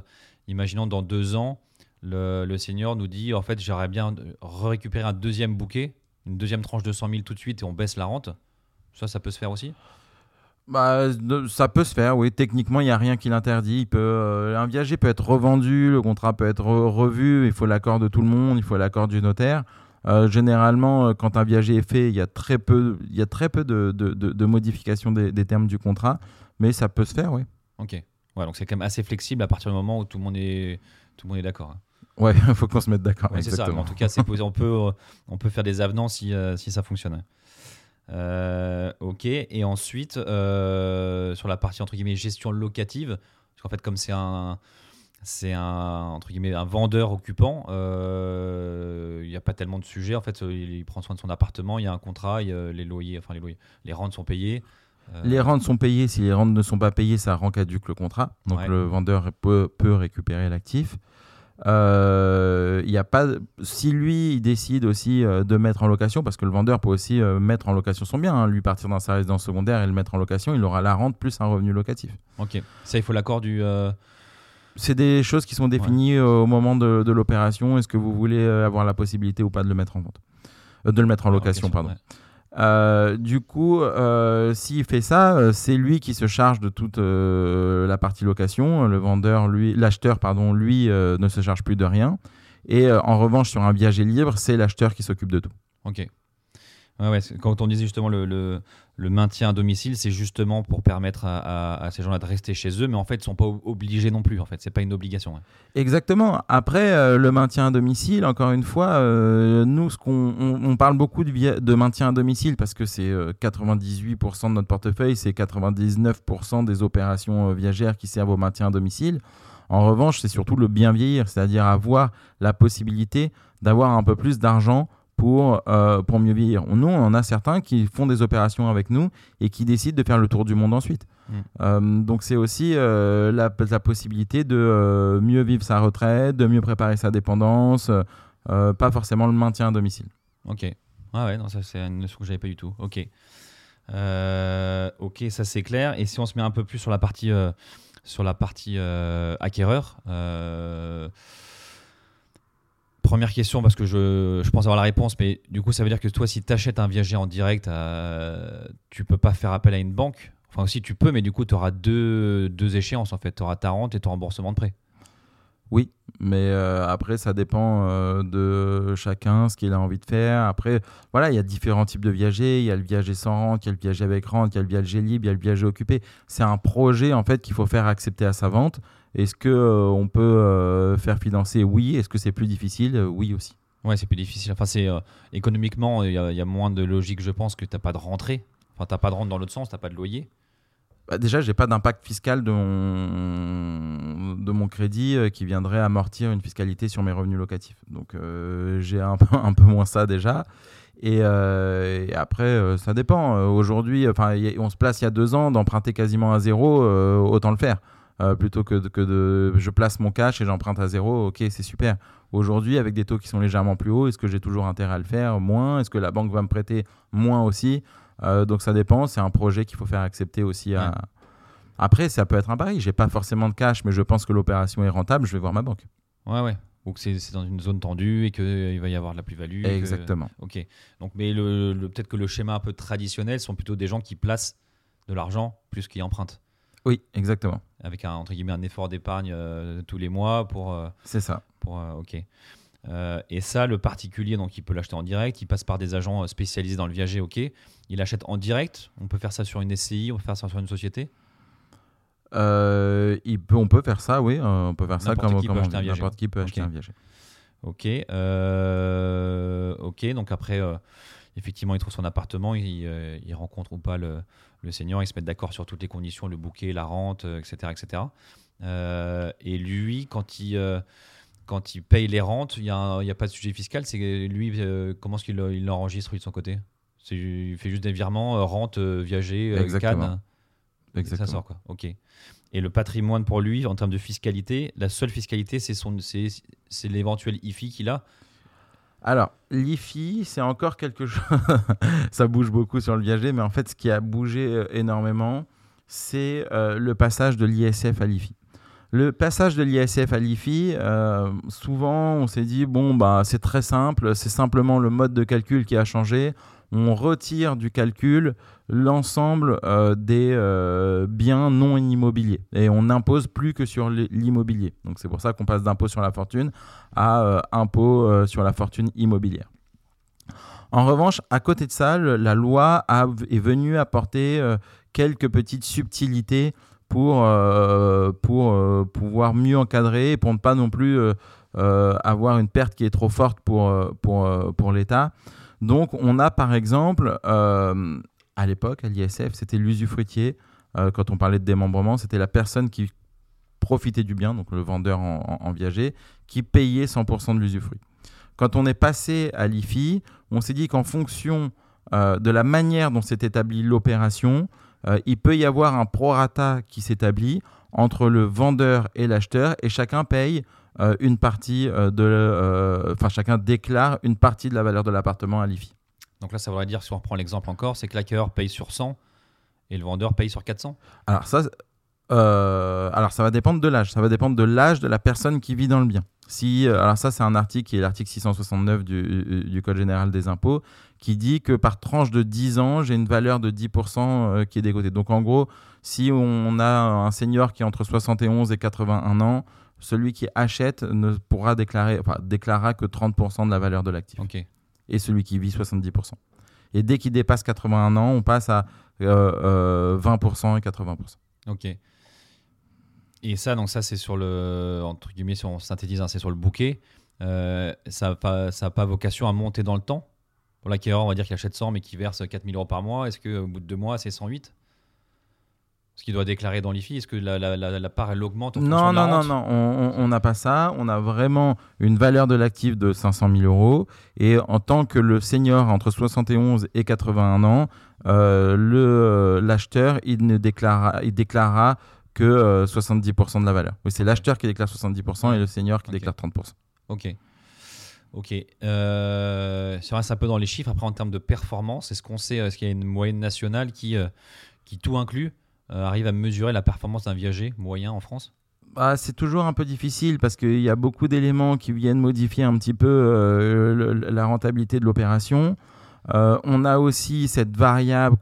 Speaker 1: Imaginons dans deux ans, le, le senior nous dit en fait, j'aimerais bien récupérer un deuxième bouquet, une deuxième tranche de 100 000 tout de suite et on baisse la rente. Ça, ça peut se faire aussi?
Speaker 2: Bah, ça peut se faire, oui. Techniquement, il n'y a rien qui l'interdit. Il peut, euh, un viager peut être revendu, le contrat peut être re- revu. Il faut l'accord de tout le monde, il faut l'accord du notaire. Euh, généralement, euh, quand un viager est fait, il y a très peu, il y a très peu de, de, de- de modifications des, des termes du contrat, mais ça peut se faire, oui.
Speaker 1: Ok. Ouais, donc c'est quand même assez flexible à partir du moment où tout le monde est, tout le monde est d'accord. hein.
Speaker 2: Ouais, il faut qu'on se mette d'accord.
Speaker 1: Ouais, c'est ça. Mais en tout cas, c'est. On peut, euh, on peut faire des avenants si, euh, si ça fonctionne. Euh, ok. Et ensuite, euh, sur la partie entre guillemets gestion locative, parce qu'en fait, comme c'est un, c'est un entre guillemets un vendeur occupant, euh, il n'y a pas tellement de sujets. En fait, il, il prend soin de son appartement. Il y a un contrat. a les loyers, enfin les loyers, les rentes sont payées. Euh,
Speaker 2: Les rentes sont payées. Si les rentes ne sont pas payées, ça rend caduque le contrat. Donc
Speaker 1: Ouais.
Speaker 2: le vendeur peut, peut récupérer l'actif. Euh, y a pas, si lui il décide aussi euh, de mettre en location, parce que le vendeur peut aussi euh, mettre en location son bien, hein, lui partir dans sa résidence secondaire et le mettre en location, il aura la rente plus un revenu locatif.
Speaker 1: Ok. Ça, il faut l'accord du.
Speaker 2: C'est des choses qui sont définies au moment de, de l'opération. Est-ce que vous voulez avoir la possibilité ou pas de le mettre en vente, de le mettre en location, pardon.
Speaker 1: ouais.
Speaker 2: Euh, du coup, euh, s'il fait ça, euh, c'est lui qui se charge de toute la partie location. Le vendeur, lui, l'acheteur, pardon, lui ne se charge plus de rien. Et en revanche, sur un viager libre, c'est l'acheteur qui s'occupe de tout.
Speaker 1: Ok. Quand on disait justement le, le maintien à domicile, c'est justement pour permettre à, ces gens-là de rester chez eux, mais en fait, ils ne sont pas ob- obligés non plus. En fait, c'est pas une obligation.
Speaker 2: Exactement. Après, euh, le maintien à domicile, encore une fois, euh, nous, on, parle beaucoup de, maintien à domicile parce que c'est euh, 98% de notre portefeuille, c'est 99% des opérations euh, viagères qui servent au maintien à domicile. En revanche, c'est surtout le bien vieillir, c'est-à-dire avoir la possibilité d'avoir un peu plus d'argent pour, euh, pour mieux vieillir. Nous, on en a certains qui font des opérations avec nous et qui décident de faire le tour du monde ensuite.
Speaker 1: Mm.
Speaker 2: Euh, donc c'est aussi euh, la, la possibilité de mieux vivre sa retraite, de mieux préparer sa dépendance, pas forcément le maintien à domicile.
Speaker 1: Ok. Ah ouais, non, ça c'est une notion que j'avais pas du tout. Ok. Ok, ça c'est clair. Et si on se met un peu plus sur la partie, sur la partie acquéreur, première question parce que je, pense avoir la réponse, mais du coup ça veut dire que toi si tu achètes un viager en direct, euh, tu peux pas faire appel à une banque? Enfin aussi tu peux, mais du coup tu auras deux, deux échéances en fait. Tu auras ta rente et ton remboursement de prêt.
Speaker 2: Oui, mais euh, après, ça dépend euh, de chacun, ce qu'il a envie de faire. Après, voilà, il y a différents types de viagers. Il y a le viager sans rente, il y a le viager avec rente, il y a le viager libre, il y a le viager occupé. C'est un projet, en fait, qu'il faut faire accepter à sa vente. Est-ce que euh, on peut euh, faire financer Oui? Est-ce que c'est plus difficile? Euh, Oui aussi.
Speaker 1: Ouais, c'est plus difficile. Enfin, c'est économiquement, il y, a- il y a moins de logique, je pense, que t'as pas de rentrée. Enfin, t'as pas de rente dans l'autre sens, t'as pas de loyer.
Speaker 2: Bah, déjà, j'ai pas d'impact fiscal de mon, de mon crédit qui viendrait amortir une fiscalité sur mes revenus locatifs. Donc, j'ai un peu, un peu moins ça déjà. Et, euh, et après, euh, ça dépend. Euh, Aujourd'hui, on se place il y a deux ans d'emprunter quasiment à zéro, autant le faire. Euh, plutôt que de, que de je place mon cash et j'emprunte à zéro, ok, c'est super. Aujourd'hui, avec des taux qui sont légèrement plus hauts, est-ce que j'ai toujours intérêt à le faire Moins? Est-ce que la banque va me prêter moins aussi? Euh, Donc ça dépend, c'est un projet qu'il faut faire accepter aussi à.
Speaker 1: Ouais.
Speaker 2: Après, ça peut être un pari. J'ai pas forcément de cash, mais je pense que l'opération est rentable. Je vais voir ma banque.
Speaker 1: Ouais, ouais. Ou que c'est c'est dans une zone tendue et qu'il va y avoir de la plus-value. que-
Speaker 2: Exactement.
Speaker 1: Ok. Donc, mais le, le- peut-être que le schéma un peu traditionnel sont plutôt des gens qui placent de l'argent plus qu'ils empruntent.
Speaker 2: Oui, exactement.
Speaker 1: Avec un, entre guillemets, un effort d'épargne euh, tous les mois pour. euh,
Speaker 2: C'est ça.
Speaker 1: pour euh, ok. Euh, et ça, le particulier, donc il peut l'acheter en direct, il passe par des agents spécialisés dans le viager, ok. Il achète en direct, on peut faire ça sur une SCI, on peut faire ça sur une société?
Speaker 2: Euh, il peut, on peut faire ça, oui. on peut faire ça comme, comme. N'importe qui peut acheter un viager.
Speaker 1: Ok. euh, ok, donc après, effectivement, il trouve son appartement, il, euh, il rencontre ou pas le, le seigneur, ils se mettent d'accord sur toutes les conditions, le bouquet, la rente, euh, etc. etc. Euh, et lui, quand il, euh, quand il paye les rentes, il n'y a, pas de sujet fiscal. C'est lui, comment est-ce qu'il il l'enregistre lui, de son côté? Il fait juste des virements, rente, viager,
Speaker 2: Exactement. Exactement.
Speaker 1: Ça sort quoi. Ok. Et le patrimoine pour lui, en termes de fiscalité, la seule fiscalité, c'est son, c'est l'éventuel IFI qu'il a.
Speaker 2: Alors, l'IFI, c'est encore quelque chose. ça bouge beaucoup sur le viager, mais en fait, ce qui a bougé euh, énormément, c'est euh, le passage de l'ISF à l'IFI. Le passage de l'ISF à l'IFI, euh, souvent, on s'est dit bon, bah, c'est très simple, c'est simplement le mode de calcul qui a changé. On retire du calcul l'ensemble euh, des euh, biens non immobiliers et on n'impose plus que sur l'immobilier. Donc c'est pour ça qu'on passe d'impôt sur la fortune à euh, impôt sur la fortune immobilière. En revanche, à côté de ça, la loi est venue apporter quelques petites subtilités pour, pouvoir mieux encadrer pour ne pas non plus avoir une perte qui est trop forte pour l'État. Donc on a par exemple à l'époque, à l'ISF, c'était l'usufruitier. Euh, quand on parlait de démembrement, c'était la personne qui profitait du bien, donc le vendeur en, viager, qui payait 100% de l'usufruit. Quand on est passé à l'IFI, on s'est dit qu'en fonction euh, de la manière dont s'est établie l'opération, euh, il peut y avoir un prorata qui s'établit entre le vendeur et l'acheteur et chacun paye une partie de, enfin chacun déclare une partie de la valeur de l'appartement à l'IFI.
Speaker 1: Donc là, ça voudrait dire, si on reprend l'exemple encore, c'est que l'acquéreur paye sur 100 et le vendeur paye sur 400
Speaker 2: Alors ça, euh, alors ça va dépendre de l'âge. Ça va dépendre de l'âge de la personne qui vit dans le bien. Si, euh, alors ça, c'est un article qui est l'article 669 du, du, Code général des impôts qui dit que par tranche de 10 ans, j'ai une valeur de 10% euh, qui est dégotée. Donc en gros, si on a un senior qui est entre 71 et 81 ans, celui qui achète ne pourra déclarer, enfin, déclarera que 30% de la valeur de l'actif. Et celui qui vit 70%. Et dès qu'il dépasse 81 ans, on passe à 20% euh, euh, et 80%.
Speaker 1: Ok. Et ça, donc ça, c'est sur le, entre guillemets, si on synthétise, hein, c'est sur le bouquet. Euh, ça n'a pas, pas, vocation à monter dans le temps? Pour l'acquéreur, on va dire qu'il achète 100 mais qui verse 4000 euros par mois. Est-ce qu'au bout de deux mois, c'est 108 ce qu'il doit déclarer dans l'IFI Est-ce que la, la, la, part, elle augmente
Speaker 2: Non, non, non, non, on n'a pas ça. On a vraiment une valeur de l'actif de 500 000 euros. Et en tant que le senior entre 71 et 81 ans, euh, le l'acheteur, il ne déclarera, il déclarera que 70% euh, de la valeur. Oui, c'est l'acheteur qui déclare 70% et le senior qui déclare 30%.
Speaker 1: Ok. Ok. Euh, si on reste un peu dans les chiffres, après en termes de performance, est-ce qu'on sait, est-ce qu'il y a une moyenne nationale qui, euh, qui tout inclut? euh, arrive à mesurer la performance d'un viager moyen en France
Speaker 2: bah, c'est toujours un peu difficile parce qu'il y a beaucoup d'éléments qui viennent modifier un petit peu euh, la rentabilité de l'opération. Euh, on a aussi cette variable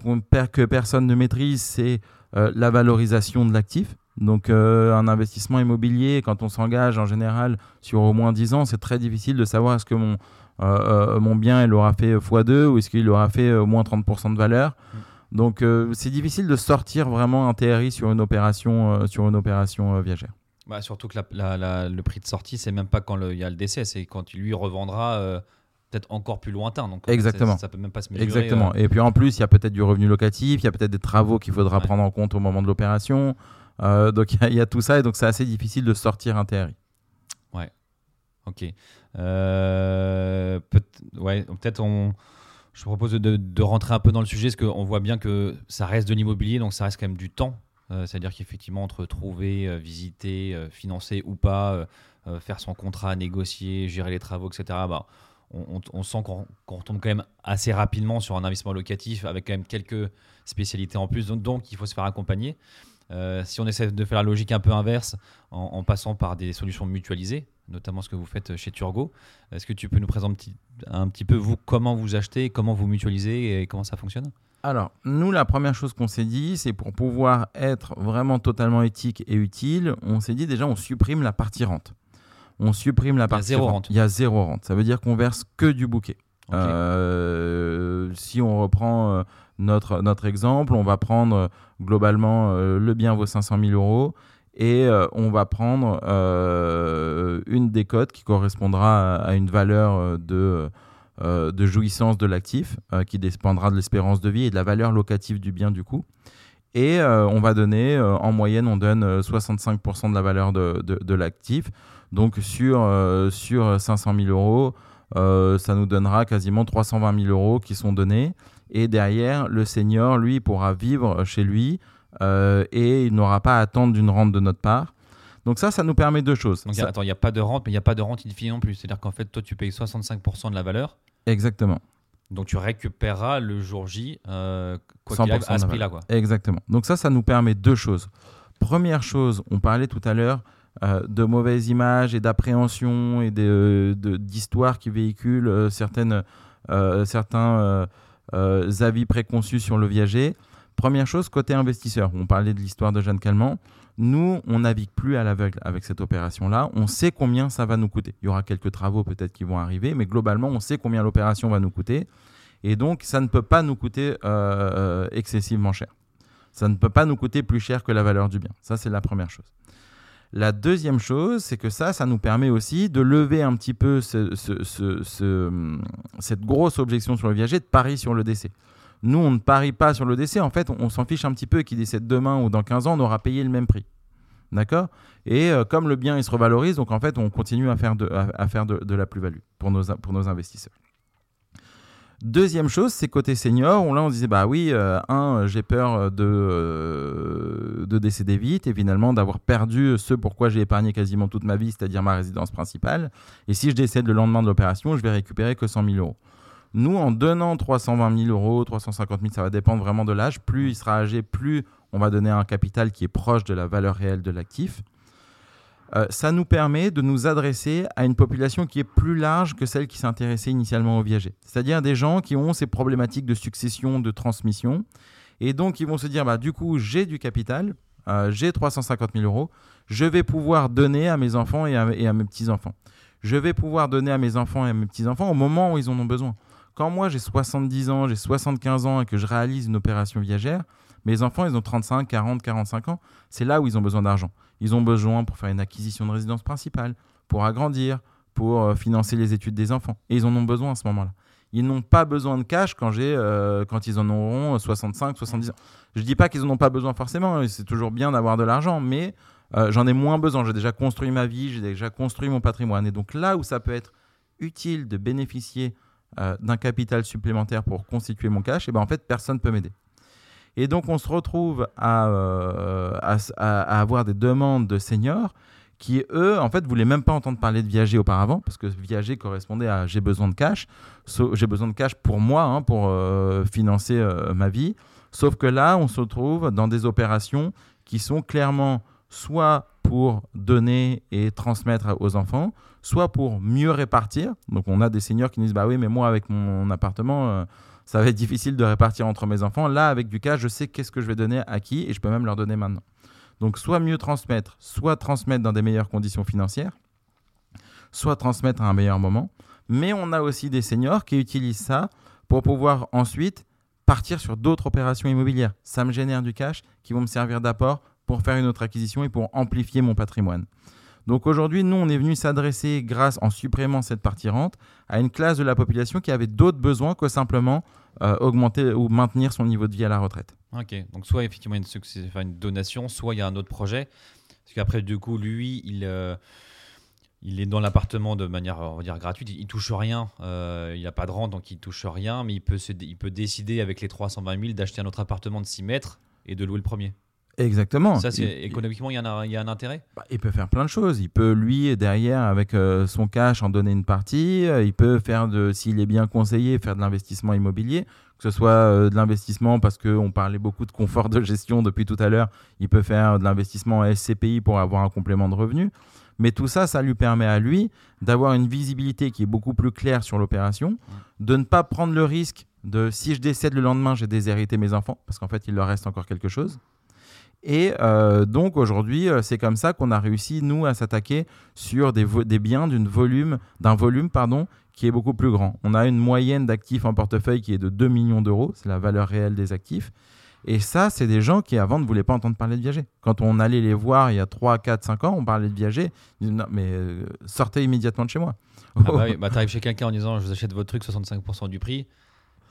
Speaker 2: que personne ne maîtrise, c'est la valorisation de l'actif. Donc un investissement immobilier, quand on s'engage en général sur au moins 10 ans, c'est très difficile de savoir est-ce que mon, mon bien il aura fait x2 ou est-ce qu'il aura fait au moins 30% de valeur. Mm. Donc euh, c'est difficile de sortir vraiment un TRI sur une opération, euh, sur une opération euh, viagère.
Speaker 1: Bah, surtout que le prix de sortie, c'est même pas quand il y a le décès, c'est quand il lui revendra peut-être encore plus lointain. Donc,
Speaker 2: Exactement.
Speaker 1: Ça, peut même pas se mesurer.
Speaker 2: Exactement. Et puis en plus, il y a peut-être du revenu locatif, il y a peut-être des travaux qu'il faudra prendre en compte au moment de l'opération. donc il y, a tout ça et donc c'est assez difficile de sortir un TRI.
Speaker 1: Ouais. Ok. peut ouais, peut-être on je propose de, rentrer un peu dans le sujet, parce qu'on voit bien que ça reste de l'immobilier, donc ça reste quand même du temps. Euh, c'est-à-dire qu'effectivement, entre trouver, euh, visiter, euh, financer ou pas, faire son contrat, négocier, gérer les travaux, etc., bah, on, sent qu'on retombe quand même assez rapidement sur un investissement locatif avec quand même quelques spécialités en plus. Donc, il faut se faire accompagner. si on essaie de faire la logique un peu inverse en passant par des solutions mutualisées, notamment ce que vous faites chez Turgo. Est-ce que tu peux nous présenter un petit peu, vous, comment vous achetez, comment vous mutualisez et comment ça fonctionne?
Speaker 2: Alors, nous, la première chose qu'on s'est dit, c'est pour pouvoir être vraiment totalement éthique et utile, on s'est dit déjà, on supprime la partie rente. On supprime la partie
Speaker 1: Il y a zéro rente.
Speaker 2: Il y a zéro rente. Ça veut dire qu'on verse que du bouquet. Euh, si on reprend euh, notre, notre exemple, on va prendre euh, globalement le bien vaut 500 000 euros et euh, on va prendre euh, une des cotes qui correspondra à, une valeur euh, de, jouissance de l'actif, qui dépendra de l'espérance de vie et de la valeur locative du bien du coup. Et on va donner, en moyenne, on donne 65% de la valeur de, de, l'actif. Donc sur, sur 500 000 euros, ça nous donnera quasiment 320 000 euros qui sont donnés. Et derrière, le senior, lui, pourra vivre chez lui euh, et il n'aura pas à attendre d'une rente de notre part. Donc ça, ça nous permet deux choses.
Speaker 1: Donc,
Speaker 2: Ça-
Speaker 1: attends, il n'y a pas de rente, mais il n'y a pas de rente in fine non plus. C'est-à-dire qu'en fait, toi, tu payes 65% de la valeur.
Speaker 2: Exactement.
Speaker 1: Donc, tu récupéreras le jour J, euh, quoi
Speaker 2: 100%
Speaker 1: qu'il arrive,
Speaker 2: de
Speaker 1: à ce prix-là.
Speaker 2: Exactement. Donc ça, ça nous permet deux choses. Première chose, on parlait tout à l'heure euh, de mauvaises images et d'appréhension et de- d'histoires qui véhiculent euh, certaines, euh, certains euh, euh, avis préconçus sur le viager. Première chose, côté investisseur, on parlait de l'histoire de Jeanne Calment. Nous, on navigue plus à l'aveugle avec cette opération-là. On sait combien ça va nous coûter. Il y aura quelques travaux peut-être qui vont arriver, mais globalement, on sait combien l'opération va nous coûter. Et donc, ça ne peut pas nous coûter euh, excessivement cher. Ça ne peut pas nous coûter plus cher que la valeur du bien. Ça, c'est la première chose. La deuxième chose, c'est que ça, ça nous permet aussi de lever un petit peu ce- cette grosse objection sur le viager de pari sur le décès. Nous, on ne parie pas sur le décès. En fait, on, s'en fiche un petit peu qu'il décède demain ou dans 15 ans, on aura payé le même prix. D'accord? Et euh, comme le bien, il se revalorise, donc en fait, on continue à faire de, la plus-value pour nos, investisseurs. Deuxième chose, c'est côté senior, là on disait bah oui, euh, un, j'ai peur de, euh, de décéder vite et finalement d'avoir perdu ce pourquoi j'ai épargné quasiment toute ma vie, c'est-à-dire ma résidence principale. Et si je décède le lendemain de l'opération, je vais récupérer que 100 000 euros. Nous, en donnant 320 000 euros, 350 000, ça va dépendre vraiment de l'âge. Plus il sera âgé, plus on va donner un capital qui est proche de la valeur réelle de l'actif. Euh, ça nous permet de nous adresser à une population qui est plus large que celle qui s'intéressait initialement au viager. C'est-à-dire des gens qui ont ces problématiques de succession, de transmission. Et donc, ils vont se dire, bah, du coup, j'ai du capital, euh, j'ai 350 000 euros, je vais pouvoir donner à mes enfants et à, et à mes petits-enfants. Je vais pouvoir donner à mes enfants et à mes petits-enfants au moment où ils en ont besoin. Quand moi, j'ai 70 ans, j'ai 75 ans et que je réalise une opération viagère, mes enfants, ils ont 35, 40, 45 ans. C'est là où ils ont besoin d'argent. Ils ont besoin pour faire une acquisition de résidence principale, pour agrandir, pour euh, financer les études des enfants. Et ils en ont besoin à ce moment-là. Ils n'ont pas besoin de cash quand, j'ai, euh, quand ils en auront 65, 70 ans. Je ne dis pas qu'ils n'en ont pas besoin forcément. hein, C'est toujours bien d'avoir de l'argent, mais euh, j'en ai moins besoin. J'ai déjà construit ma vie, j'ai déjà construit mon patrimoine. Et donc là où ça peut être utile de bénéficier euh, d'un capital supplémentaire pour constituer mon cash, et ben en fait, personne ne peut m'aider. Et donc, on se retrouve à, euh, à, à- avoir des demandes de seniors qui, eux, en fait, voulaient même pas entendre parler de viager auparavant, parce que viager correspondait à j'ai besoin de cash, j'ai besoin de cash pour moi, hein, pour euh, financer ma vie. Sauf que là, on se retrouve dans des opérations qui sont clairement soit pour donner et transmettre aux enfants, soit pour mieux répartir. Donc, on a des seniors qui nous disent Bah oui, mais moi, avec mon appartement, euh, ça va être difficile de répartir entre mes enfants. Là, avec du cash, je sais qu'est-ce que je vais donner à qui et je peux même leur donner maintenant. Donc, soit mieux transmettre, soit transmettre dans des meilleures conditions financières, soit transmettre à un meilleur moment. Mais on a aussi des seniors qui utilisent ça pour pouvoir ensuite partir sur d'autres opérations immobilières. Ça me génère du cash qui vont me servir d'apport pour faire une autre acquisition et pour amplifier mon patrimoine. Donc aujourd'hui, nous, on est venu s'adresser, grâce en supprimant cette partie rente, à une classe de la population qui avait d'autres besoins que simplement euh, augmenter ou maintenir son niveau de vie à la retraite.
Speaker 1: Ok, donc soit effectivement une, enfin, une donation, soit il y a un autre projet. Parce qu'après, du coup, lui, il, euh, il est dans l'appartement de manière, on va dire, gratuite. Il, il touche rien. euh, il n'a pas de rente, donc il touche rien. Mais il peut, il peut décider avec les 320 000 d'acheter un autre appartement de 6 mètres et de louer le premier.
Speaker 2: Exactement.
Speaker 1: Ça, c'est économiquement, il y, a un, il y a un intérêt
Speaker 2: Bah, il peut faire plein de choses. Il peut, lui, derrière, avec euh, son cash, en donner une partie. Euh, il peut faire, de, s'il est bien conseillé, faire de l'investissement immobilier. Que ce soit euh, de l'investissement, parce qu'on parlait beaucoup de confort de gestion depuis tout à l'heure. Il peut faire de l'investissement en SCPI pour avoir un complément de revenu. Mais tout ça, ça lui permet à lui d'avoir une visibilité qui est beaucoup plus claire sur l'opération, de ne pas prendre le risque de si je décède le lendemain, j'ai déshérité mes enfants, parce qu'en fait, il leur reste encore quelque chose. Et euh, donc aujourd'hui, euh, c'est comme ça qu'on a réussi, nous, à s'attaquer sur des, biens volume, d'un volume pardon, qui est beaucoup plus grand. On a une moyenne d'actifs en portefeuille qui est de 2 millions d'euros, c'est la valeur réelle des actifs. Et ça, c'est des gens qui avant ne voulaient pas entendre parler de viager. Quand on allait les voir il y a 3, 4, 5 ans, on parlait de viager. Ils disaient, non, mais euh, sortez immédiatement de chez moi.
Speaker 1: Ah bah oui, bah, T'arrives chez quelqu'un en disant je vous achète votre truc 65% du prix.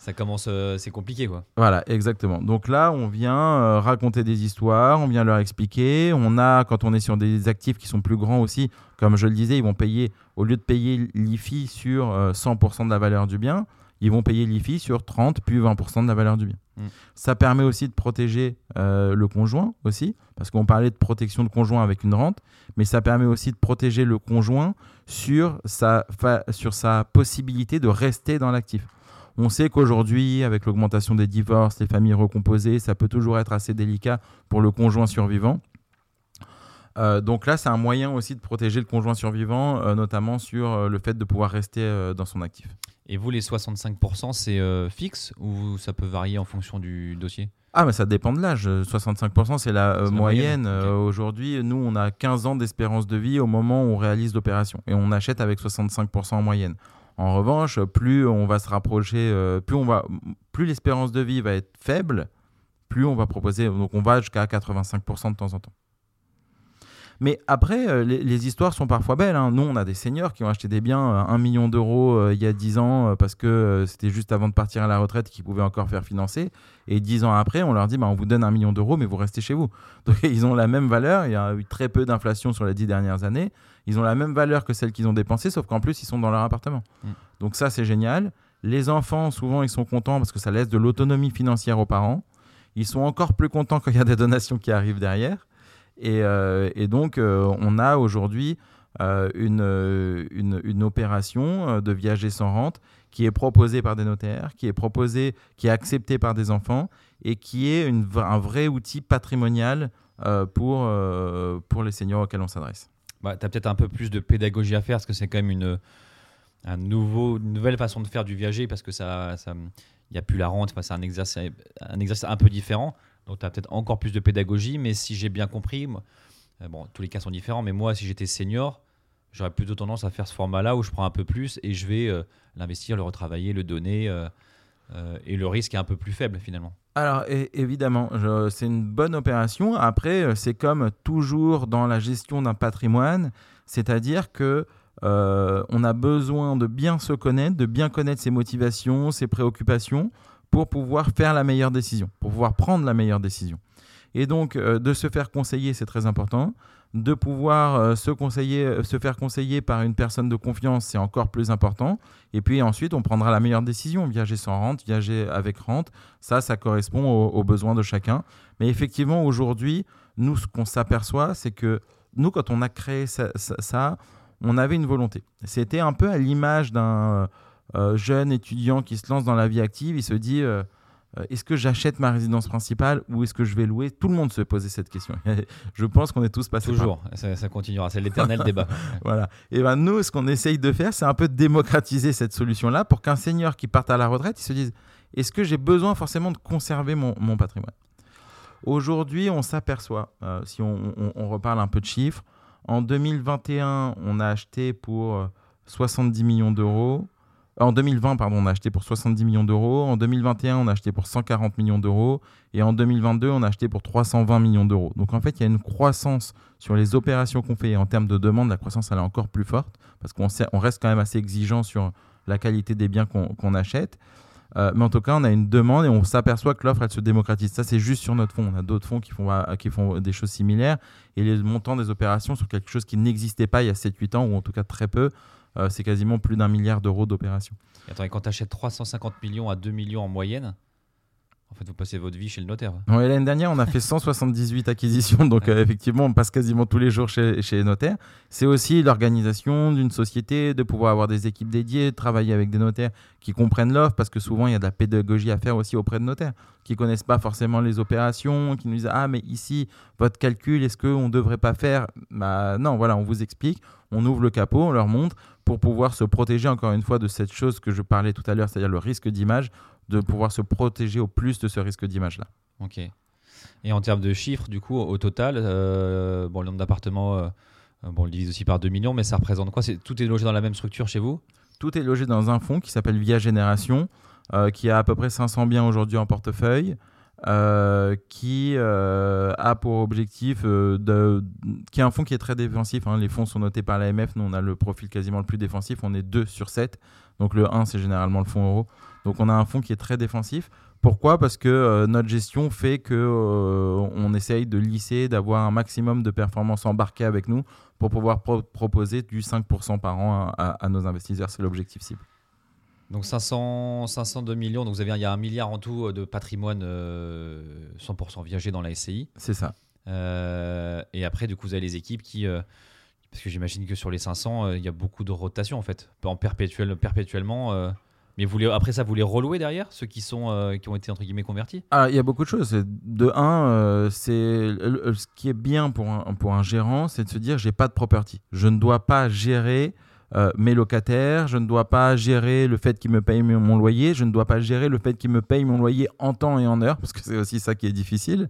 Speaker 1: Ça commence, euh, c'est compliqué quoi.
Speaker 2: Voilà, exactement. Donc là, on vient euh, raconter des histoires, on vient leur expliquer. On a, quand on est sur des actifs qui sont plus grands aussi, comme je le disais, ils vont payer, au lieu de payer l'IFI sur euh, 100% de la valeur du bien, ils vont payer l'IFI sur 30 puis 20% de la valeur du bien.
Speaker 1: Mm.
Speaker 2: Ça permet aussi de protéger euh, le conjoint aussi, parce qu'on parlait de protection de conjoint avec une rente, mais ça permet aussi de protéger le conjoint sur sa, fa- sur sa possibilité de rester dans l'actif. On sait qu'aujourd'hui, avec l'augmentation des divorces, les familles recomposées, ça peut toujours être assez délicat pour le conjoint survivant. Euh, donc là, c'est un moyen aussi de protéger le conjoint survivant, euh, notamment sur euh, le fait de pouvoir rester dans son actif.
Speaker 1: Et vous, les 65%, c'est fixe ou ça peut varier en fonction du dossier?
Speaker 2: Ah, mais ça dépend de l'âge. Euh, 65%, c'est la euh, moyenne.
Speaker 1: moyenne,
Speaker 2: Euh, Aujourd'hui, nous, on a 15 ans d'espérance de vie au moment où on réalise l'opération. Et on achète avec 65% en moyenne. En revanche, plus on va se rapprocher, euh, plus, l'espérance de vie va être faible, plus on va proposer. Donc, on va jusqu'à 85% de temps en temps. Mais après, euh, les, histoires sont parfois belles. hein. Nous, on a des seniors qui ont acheté des biens à 1 million d'euros euh, il y a 10 ans euh, parce que euh, c'était juste avant de partir à la retraite qu'ils pouvaient encore faire financer. Et 10 ans après, on leur dit bah, on vous donne un million d'euros, mais vous restez chez vous. Donc, ils ont la même valeur. Il y a eu très peu d'inflation sur les 10 dernières années. Ils ont la même valeur que celle qu'ils ont dépensée, sauf qu'en plus, ils sont dans leur appartement.
Speaker 1: Mm.
Speaker 2: Donc, ça, c'est génial. Les enfants, souvent, ils sont contents parce que ça laisse de l'autonomie financière aux parents. Ils sont encore plus contents quand il y a des donations qui arrivent derrière. Et, euh, et donc, euh, on a aujourd'hui euh, une, une, une opération de viager sans rente qui est proposée par des notaires, qui est proposée, qui est acceptée par des enfants et qui est une, un vrai outil patrimonial pour, pour les seniors auxquels on s'adresse.
Speaker 1: Bah, Tu as peut-être un peu plus de pédagogie à faire parce que c'est quand même une, un nouveau, nouvelle façon de faire du viager parce que ça, ça, n'y a plus la rente. C'est un exercice, un exercice un peu différent. Donc, tu as peut-être encore plus de pédagogie. Mais si j'ai bien compris, euh, bon, tous les cas sont différents. Mais moi, si j'étais senior, j'aurais plutôt tendance à faire ce format-là où je prends un peu plus et je vais euh, l'investir, le retravailler, le donner. euh, euh, et le risque est un peu plus faible finalement.
Speaker 2: Alors évidemment, c'est une bonne opération. Après, euh, c'est comme toujours dans la gestion d'un patrimoine, c'est-à-dire que euh, on a besoin de bien se connaître, de bien connaître ses motivations, ses préoccupations, pour pouvoir faire la meilleure décision, pour pouvoir prendre la meilleure décision. Et donc, euh, de se faire conseiller, c'est très important. De pouvoir euh, se, conseiller, euh, se faire conseiller par une personne de confiance, c'est encore plus important. Et puis ensuite, on prendra la meilleure décision. Viager sans rente, viager avec rente, ça, ça correspond aux, besoins de chacun. Mais effectivement, aujourd'hui, nous, ce qu'on s'aperçoit, c'est que nous, quand on a créé ça, on avait une volonté. C'était un peu à l'image d'un jeune étudiant qui se lance dans la vie active. Il se dit est-ce que j'achète ma résidence principale ou est-ce que je vais louer? Tout le monde se posait cette question. je pense qu'on est tous passés par
Speaker 1: Toujours, ça, ça continuera. C'est l'éternel débat.
Speaker 2: voilà. Et ben nous, ce qu'on essaye de faire, c'est un peu de démocratiser cette solution-là pour qu'un senior qui parte à la retraite, il se dise est-ce que j'ai besoin forcément de conserver mon, mon patrimoine? Aujourd'hui, on s'aperçoit, euh, si on, on- on reparle un peu de chiffres, en 2021, on a acheté pour euh, 70 millions d'euros. En 2020, pardon, on a acheté pour 70 millions d'euros. En 2021, on a acheté pour 140 millions d'euros. Et en 2022, on a acheté pour 320 millions d'euros. Donc en fait, il y a une croissance sur les opérations qu'on fait. Et en termes de demande, la croissance, elle est encore plus forte parce qu'on reste quand même assez exigeant sur la qualité des biens qu'on qu'on achète. Euh, mais en tout cas, on a une demande et on s'aperçoit que l'offre, elle se démocratise. Ça, c'est juste sur notre fonds. On a d'autres fonds qui font, euh, qui font des choses similaires. Et les montants des opérations sur quelque chose qui n'existait pas il y a 7-8 ans, ou en tout cas très peu, euh, c'est quasiment plus d'un milliard d'euros d'opérations.
Speaker 1: Et attends, et quand tu achètes 350 millions à 2 millions en moyenne, en fait, vous passez votre vie chez le notaire.
Speaker 2: Non, et L'année dernière, on a fait 178 acquisitions, donc euh, effectivement, on passe quasiment tous les jours chez, chez les notaires. C'est aussi l'organisation d'une société, de pouvoir avoir des équipes dédiées, de travailler avec des notaires qui comprennent l'offre, parce que souvent, il y a de la pédagogie à faire aussi auprès de notaires, qui connaissent pas forcément les opérations, qui nous disent Ah, mais ici, votre calcul, est-ce qu'on ne devrait pas faire? Bah, Non, voilà, on vous explique, on ouvre le capot, on leur montre, pour pouvoir se protéger encore une fois de cette chose que je parlais tout à l'heure, c'est-à-dire le risque d'image, de pouvoir se protéger au plus de ce risque d'image-là.
Speaker 1: Ok. Et en termes de chiffres, du coup, au total, euh, bon, le nombre d'appartements, euh, euh, bon, on le divise aussi par 2 millions, mais ça représente quoi? C'est Tout est logé dans la même structure chez vous?
Speaker 2: Tout est logé dans un fonds qui s'appelle Via Génération, euh, qui a à peu près 500 biens aujourd'hui en portefeuille, euh, qui euh, a pour objectif euh, de, qui est un fonds qui est très défensif. hein. Les fonds sont notés par l'AMF. Nous, on a le profil quasiment le plus défensif. On est 2 sur 7. Donc le 1, c'est généralement le fonds euro. Donc on a un fonds qui est très défensif. Pourquoi? Parce que notre gestion fait que on essaye de lisser, d'avoir un maximum de performances embarquées avec nous pour pouvoir pro- proposer du 5% par an à nos investisseurs. C'est l'objectif cible.
Speaker 1: Donc 500, 502 millions, donc vous avez, il y a un milliard en tout de patrimoine euh, 100% viagé dans la SCI.
Speaker 2: C'est ça.
Speaker 1: Euh, et après, du coup, vous avez les équipes qui. euh, parce que j'imagine que sur les 500, euh, il y a beaucoup de rotation en fait, en perpétuel, perpétuellement. euh. mais vous les, après ça, vous les relouez derrière, ceux qui, sont, euh, qui ont été entre guillemets convertis?
Speaker 2: Ah, il y a beaucoup de choses. De un, euh, c'est ce qui est bien pour un, pour un gérant, c'est de se dire j'ai pas de property. Je ne dois pas gérer euh, mes locataires, je ne dois pas gérer le fait qu'ils me payent mon loyer, je ne dois pas gérer le fait qu'ils me payent mon loyer en temps et en heure, parce que c'est aussi ça qui est difficile.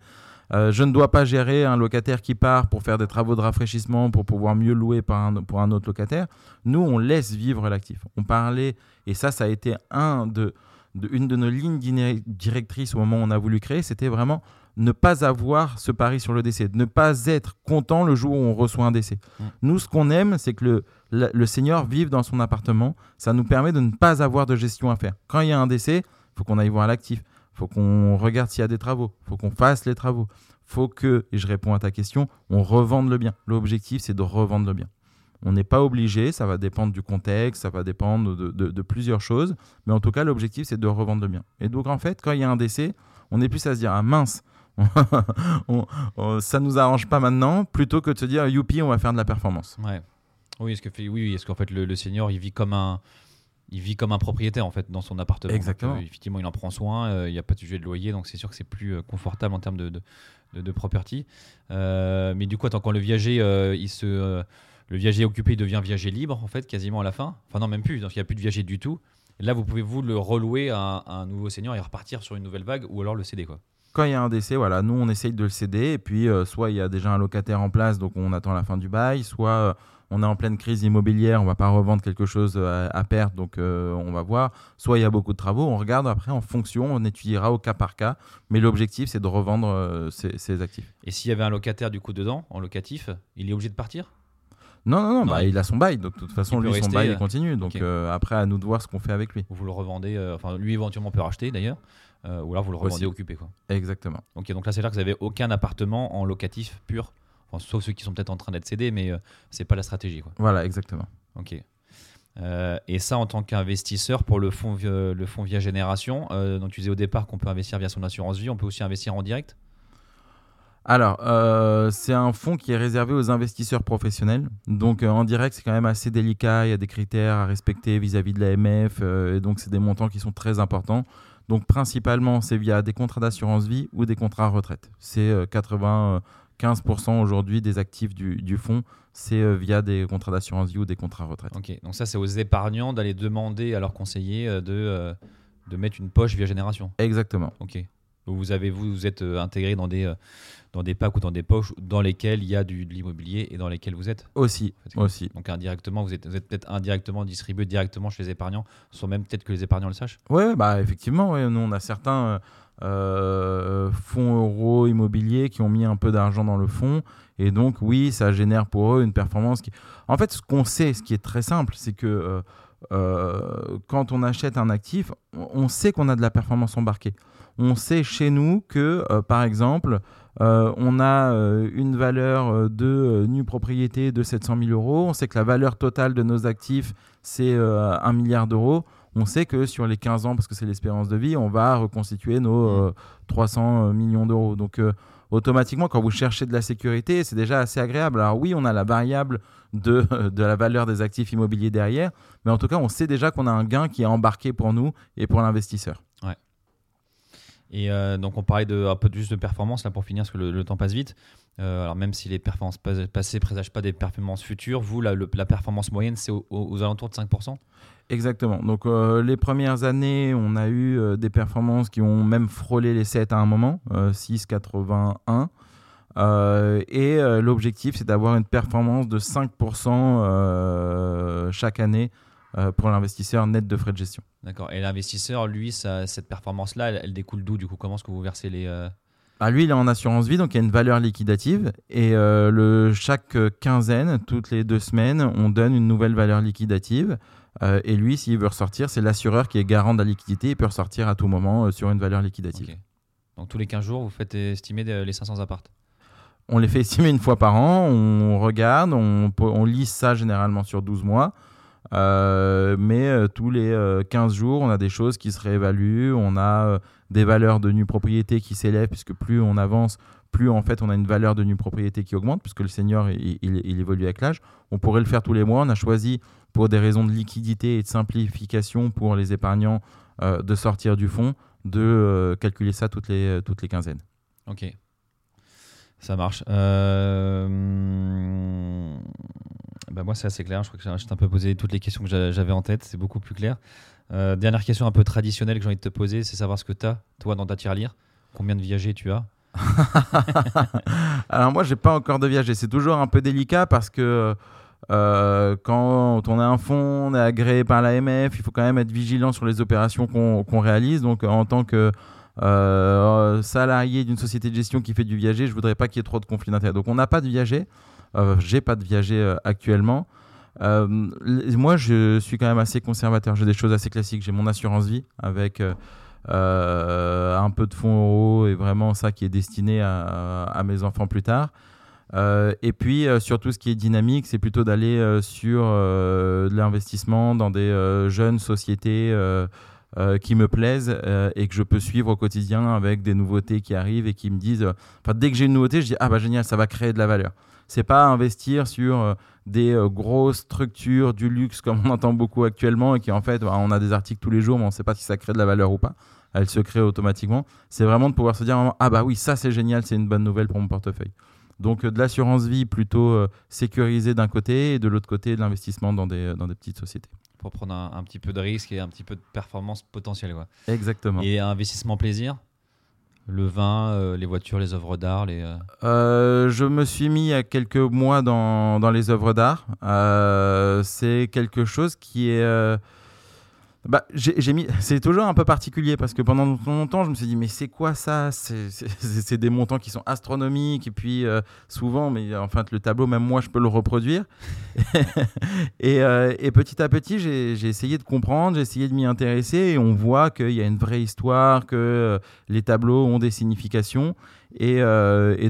Speaker 2: Euh, je ne dois pas gérer un locataire qui part pour faire des travaux de rafraîchissement pour pouvoir mieux louer par un- pour un autre locataire. Nous, on laisse vivre l'actif. On parlait, et ça, ça a été un de, de- une de nos lignes directrices au moment où on a voulu créer, c'était vraiment ne pas avoir ce pari sur le décès, ne pas être content le jour où on reçoit un décès.
Speaker 1: Mm.
Speaker 2: Nous, ce qu'on aime, c'est que le, le senior vive dans son appartement. Ça nous permet de ne pas avoir de gestion à faire. Quand il y a un décès, il faut qu'on aille voir l'actif. Il faut qu'on regarde s'il y a des travaux. Il faut qu'on fasse les travaux. faut que, et je réponds à ta question, on revende le bien. L'objectif, c'est de revendre le bien. On n'est pas obligé, ça va dépendre du contexte, ça va dépendre de, plusieurs choses, mais en tout cas, l'objectif, c'est de revendre le bien. Et donc, en fait, quand il y a un décès, on est plus à se dire, ah mince, on- on- ça nous arrange pas maintenant, plutôt que de se dire, youpi, on va faire de la performance.
Speaker 1: Oui, est-ce que fait, oui, oui, est-ce qu'en fait le, le senior il vit comme un il vit comme un propriétaire en fait dans son appartement. Donc,
Speaker 2: Exactement.
Speaker 1: euh, effectivement, il en prend soin. euh, Il n'y a pas de sujet de loyer, donc c'est sûr que c'est plus euh, confortable en termes de de, de, de property. Mais du coup, attends, quand le viager il se le viager occupé il devient viager libre en fait quasiment à la fin. Enfin non même plus. Donc il n'y a plus de viager du tout. Là, vous pouvez vous le relouer à, un- à un nouveau senior et repartir sur une nouvelle vague ou alors le céder quoi.
Speaker 2: Quand il y a un décès, voilà, nous on essaye de le céder et puis euh, soit il y a déjà un locataire en place, donc on attend la fin du bail, soit on est en pleine crise immobilière, on va pas revendre quelque chose euh, à, à perte, donc euh, on va voir. Soit il y a beaucoup de travaux, on regarde après en fonction, on étudiera au cas par cas, mais l'objectif c'est de revendre euh, ces, ces actifs.
Speaker 1: Et s'il y avait un locataire du coup dedans en locatif, il est obligé de partir?
Speaker 2: Non, non, non,
Speaker 1: Non,
Speaker 2: bah,
Speaker 1: il-
Speaker 2: il a son bail, donc de toute façon lui son bail il continue, donc euh, après à nous de voir ce qu'on fait avec lui.
Speaker 1: ou vous le revendez, euh, enfin lui éventuellement peut racheter d'ailleurs, euh, ou alors vous le revendez
Speaker 2: Aussi.
Speaker 1: occupé quoi.
Speaker 2: Exactement.
Speaker 1: Ok, donc là c'est là que vous avez aucun appartement en locatif pur, Enfin, sauf ceux qui sont peut-être en train d'être cédés, mais euh, c'est pas la stratégie.
Speaker 2: Voilà, exactement.
Speaker 1: Ok. Euh, et ça, en tant qu'investisseur pour le fonds, le fonds via génération, euh, donc tu disais au départ qu'on peut investir via son assurance vie, on peut aussi investir en direct?
Speaker 2: Alors, euh, c'est un fonds qui est réservé aux investisseurs professionnels. Donc en direct, c'est quand même assez délicat, il y a des critères à respecter vis-à-vis -vis de l'AMF, et donc c'est des montants qui sont très importants. Donc principalement, c'est via des contrats d'assurance vie ou des contrats retraite. C'est 80 15% aujourd'hui des actifs du, du fonds, c'est euh, via des contrats d'assurance vie ou des contrats retraite.
Speaker 1: Ok, donc ça, c'est aux épargnants d'aller demander à leurs conseillers euh, de, euh, de mettre une poche via génération.
Speaker 2: Exactement.
Speaker 1: Ok. Vous, avez, vous, vous êtes intégré dans des, dans des packs ou dans des poches dans lesquelles il y a du, de l'immobilier et dans lesquelles vous êtes
Speaker 2: Aussi. Aussi.
Speaker 1: Donc indirectement, vous êtes, peut-être indirectement distribué directement chez les épargnants, sans même peut-être que les épargnants le sachent
Speaker 2: Oui, bah, effectivement. Ouais. Nous, on a certains euh, fonds euros immobiliers qui ont mis un peu d'argent dans le fonds et donc oui, ça génère pour eux une performance qui. En fait, ce qu'on sait, ce qui est très simple, c'est que euh, euh, quand on achète un actif, on sait qu'on a de la performance embarquée. On sait chez nous que, par exemple, on a une valeur de nue propriété de 700 000 euros. On sait que la valeur totale de nos actifs, c'est euh, 1 milliard d'euros. On sait que sur les 15 ans, parce que c'est l'espérance de vie, on va reconstituer nos euh, 300 millions d'euros. Donc, euh, automatiquement, quand vous cherchez de la sécurité, c'est déjà assez agréable. Alors oui, on a la variable de, de la valeur des actifs immobiliers derrière, mais en tout cas, on sait déjà qu'on a un gain qui est embarqué pour nous et pour l'investisseur.
Speaker 1: Et euh, donc on parlait de, un peu juste de performance là pour finir, parce que le, le temps passe vite. Euh, alors même si les performances pas- passées présagent pas des performances futures, vous, la, le- la performance moyenne, c'est au- au- aux, alentours de 5%.
Speaker 2: Exactement. Donc euh, les premières années, on a eu euh, des performances qui ont même frôlé les 7 à un moment, euh, 6,81. Euh, et l'objectif, c'est d'avoir une performance de 5% euh, chaque année pour l'investisseur net de frais de gestion.
Speaker 1: D'accord. Et l'investisseur, lui, ça- cette performance-là, elle, elle découle d'où du coup? Comment est-ce que vous versez les...
Speaker 2: Ah, lui, il est en assurance vie, donc il y a une valeur liquidative. Et le, chaque quinzaine, toutes les deux semaines, on donne une nouvelle valeur liquidative. Euh, et lui, s'il veut ressortir, c'est l'assureur qui est garant de la liquidité. Il peut ressortir à tout moment euh, sur une valeur liquidative.
Speaker 1: Donc tous les 15 jours, vous faites estimer des- les 500 appartes.
Speaker 2: On les fait estimer une fois par an, on regarde, on, on lisse ça généralement sur 12 mois. Euh, mais euh, tous les euh, 15 jours, on a des choses qui se réévaluent, on a euh, des valeurs de nue propriété qui s'élèvent, puisque plus on avance, plus en fait on a une valeur de nue propriété qui augmente, puisque le senior il, il- il évolue avec l'âge. On pourrait le faire tous les mois. On a choisi, pour des raisons de liquidité et de simplification pour les épargnants, euh, de sortir du fonds, de euh, calculer ça toutes les, toutes les quinzaines.
Speaker 1: Ok. Ça marche. Euh, bah moi, c'est assez clair. Je crois que j'ai- un peu posé toutes les questions que j'a- j'avais en tête. C'est beaucoup plus clair. Euh, dernière question un peu traditionnelle que j'ai envie de te poser, c'est savoir ce que tu as, toi, dans ta tirelire. Combien de viagers tu as?
Speaker 2: Alors moi, j'ai pas encore de viager. C'est toujours un peu délicat parce que euh, quand on a un fonds, on est agréé par l'AMF, il faut quand même être vigilant sur les opérations qu'on réalise. Donc en tant que euh, salarié d'une société de gestion qui fait du viager, je voudrais pas qu'il y ait trop de conflits d'intérêts. Donc on n'a pas de viager. Euh, j'ai pas de viager euh, actuellement. Euh, moi, je suis quand même assez conservateur. J'ai des choses assez classiques. J'ai mon assurance vie avec euh, euh, un peu de fonds euros et vraiment ça qui est destiné à mes enfants plus tard. Euh, et puis, euh, sur tout ce qui est dynamique, c'est plutôt d'aller euh, sur euh, de l'investissement dans des jeunes sociétés qui me plaisent et que je peux suivre au quotidien avec des nouveautés qui arrivent et qui me disent. Enfin, dès que j'ai une nouveauté, je dis ah bah génial, ça va créer de la valeur. C'est pas investir sur des grosses structures du luxe comme on entend beaucoup actuellement et qui en fait, bah, on a des articles tous les jours, mais on ne sait pas si ça crée de la valeur ou pas. Elle se crée automatiquement. C'est vraiment de pouvoir se dire ah bah oui, ça c'est génial, c'est une bonne nouvelle pour mon portefeuille. Donc euh, de l'assurance vie plutôt euh, sécurisée d'un côté et de l'autre côté de l'investissement dans des, dans des petites sociétés.
Speaker 1: pour prendre un, un petit peu de risque et un petit peu de performance potentielle. Quoi.
Speaker 2: Exactement.
Speaker 1: Et investissement plaisir? Le vin, euh, les voitures, les œuvres d'art, les. euh,
Speaker 2: Euh, je me suis mis il y a quelques mois dans, dans les œuvres d'art. Euh, c'est quelque chose qui est. bah, j'ai mis. C'est toujours un peu particulier parce que pendant longtemps, je me suis dit mais c'est quoi ça? C'est des montants qui sont astronomiques et puis euh, souvent, mais en fait le tableau, même moi, je peux le reproduire. et, euh, et petit à petit, j'ai essayé de comprendre, j'ai essayé de m'y intéresser et on voit qu'il y a une vraie histoire, que euh, les tableaux ont des significations. Et,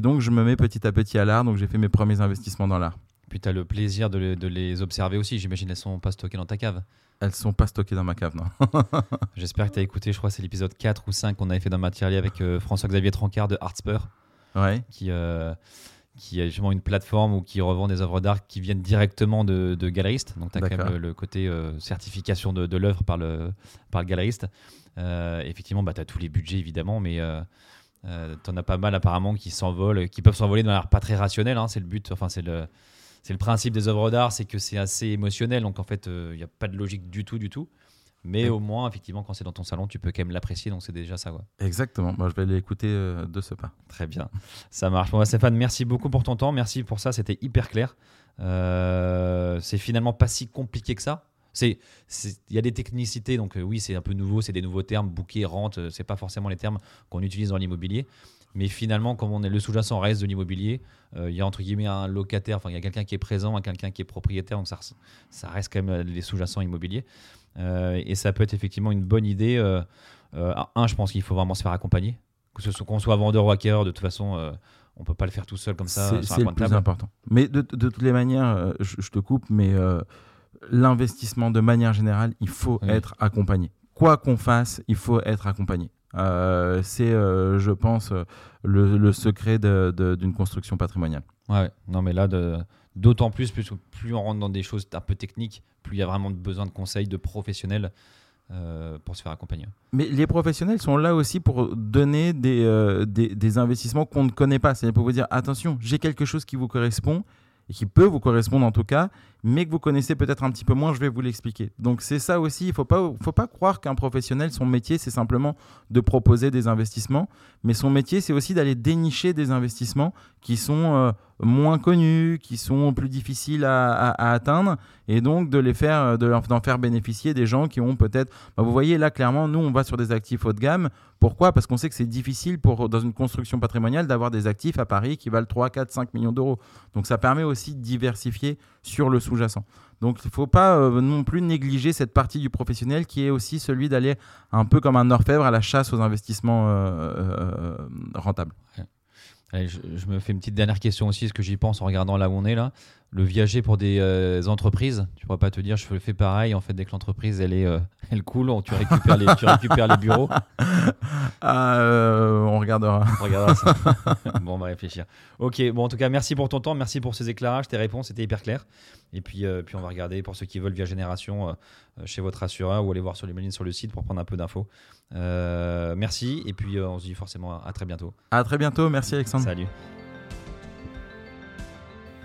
Speaker 2: donc, je me mets petit à petit à l'art. Donc, j'ai fait mes premiers investissements dans l'art.
Speaker 1: Puis tu as le plaisir de les observer aussi. J'imagine elles sont pas stockées dans ta cave.
Speaker 2: Elles sont pas stockées dans ma cave, non.
Speaker 1: J'espère que tu as écouté, je crois c'est l'épisode 4 ou 5 qu'on avait fait dans Matériel avec euh, François-Xavier Trancard de Artspur,
Speaker 2: Ouais.
Speaker 1: qui, euh, qui est justement une plateforme où qui revend des œuvres d'art qui viennent directement de, de galeristes. Donc tu as quand même le, le côté euh, certification de, de l'œuvre par le, par le galeriste. Euh, effectivement, bah, tu as tous les budgets évidemment, mais tu en as pas mal apparemment qui s'envolent, qui peuvent s'envoler de manière pas très rationnelle. hein, c'est le but, enfin c'est le, c'est le principe des œuvres d'art, c'est que c'est assez émotionnel, donc en fait il n'y a pas de logique du tout, du tout. Mais au moins, effectivement, quand c'est dans ton salon, tu peux quand même l'apprécier, donc c'est déjà ça.
Speaker 2: Exactement. Moi, je vais l'écouter euh, de ce pas.
Speaker 1: Très bien, ça marche. Bon, bah, Stéphane, merci beaucoup pour ton temps, merci pour ça, c'était hyper clair. Euh, c'est finalement pas si compliqué que ça. Il y a des technicités, donc euh, oui, c'est un peu nouveau, c'est des nouveaux termes, bouquet, rente, euh, c'est pas forcément les termes qu'on utilise dans l'immobilier. Mais finalement, comme on est le sous-jacent reste de l'immobilier, euh, il y a entre guillemets un locataire, enfin il y a quelqu'un qui est présent, quelqu'un qui est propriétaire, donc ça, res- ça reste quand même euh, les sous-jacents immobiliers. Euh, et ça peut être effectivement une bonne idée. euh, un, je pense qu'il faut vraiment se faire accompagner, que ce soit qu'on soit vendeur ou acquéreur, de toute façon, on peut pas le faire tout seul comme ça.
Speaker 2: C'est le plus
Speaker 1: table.
Speaker 2: important. Mais de, de toutes les manières, je, je te coupe, mais l'investissement de manière générale, il faut
Speaker 1: Oui.
Speaker 2: être accompagné. Quoi qu'on fasse, il faut être accompagné. Euh, c'est, euh, je pense, euh, le, le secret d'une construction patrimoniale.
Speaker 1: Ouais, non mais là, d'autant plus, plus, plus on rentre dans des choses un peu techniques, plus il y a vraiment besoin de conseils de professionnels euh, pour se faire accompagner.
Speaker 2: Mais les professionnels sont là aussi pour donner des, euh, des, des investissements qu'on ne connaît pas. C'est pour vous dire attention, j'ai quelque chose qui vous correspond et qui peut vous correspondre en tout cas, mais que vous connaissez peut-être un petit peu moins, je vais vous l'expliquer. Donc c'est ça aussi, il ne faut pas, croire qu'un professionnel, son métier, c'est simplement de proposer des investissements, mais son métier, c'est aussi d'aller dénicher des investissements qui sont euh, moins connus, qui sont plus difficiles à, atteindre, et donc de les faire, d'en faire bénéficier des gens qui ont peut-être bah, vous voyez là clairement, nous on va sur des actifs haut de gamme. Pourquoi? Parce qu'on sait que c'est difficile pour, dans une construction patrimoniale d'avoir des actifs à Paris qui valent 3, 4, 5 millions d'euros. Donc ça permet aussi de diversifier sur le sous-jacent. Donc il ne faut pas euh, non plus négliger cette partie du professionnel qui est aussi celui d'aller un peu comme un orfèvre à la chasse aux investissements euh, euh, rentables.
Speaker 1: Allez, je, je me fais une petite dernière question aussi, parce que j'y pense en regardant là où on est là. Le viager pour des euh, entreprises. Tu pourras pas te dire, je fais pareil. En fait, dès que l'entreprise elle est, euh, elle coule, on- tu récupères les, tu récupères les bureaux.
Speaker 2: Ah, euh, on regardera.
Speaker 1: On regardera ça. bon, on va réfléchir. Ok, bon, en tout cas, merci pour ton temps, merci pour ces éclairages, tes réponses, c'était hyper clair. Et puis, puis on va regarder pour ceux qui veulent via Génération chez votre assureur ou aller voir sur les mailings sur le site pour prendre un peu d'infos. Merci, et puis on se dit forcément à très bientôt.
Speaker 2: À très bientôt. Merci Alexandre.
Speaker 1: Salut.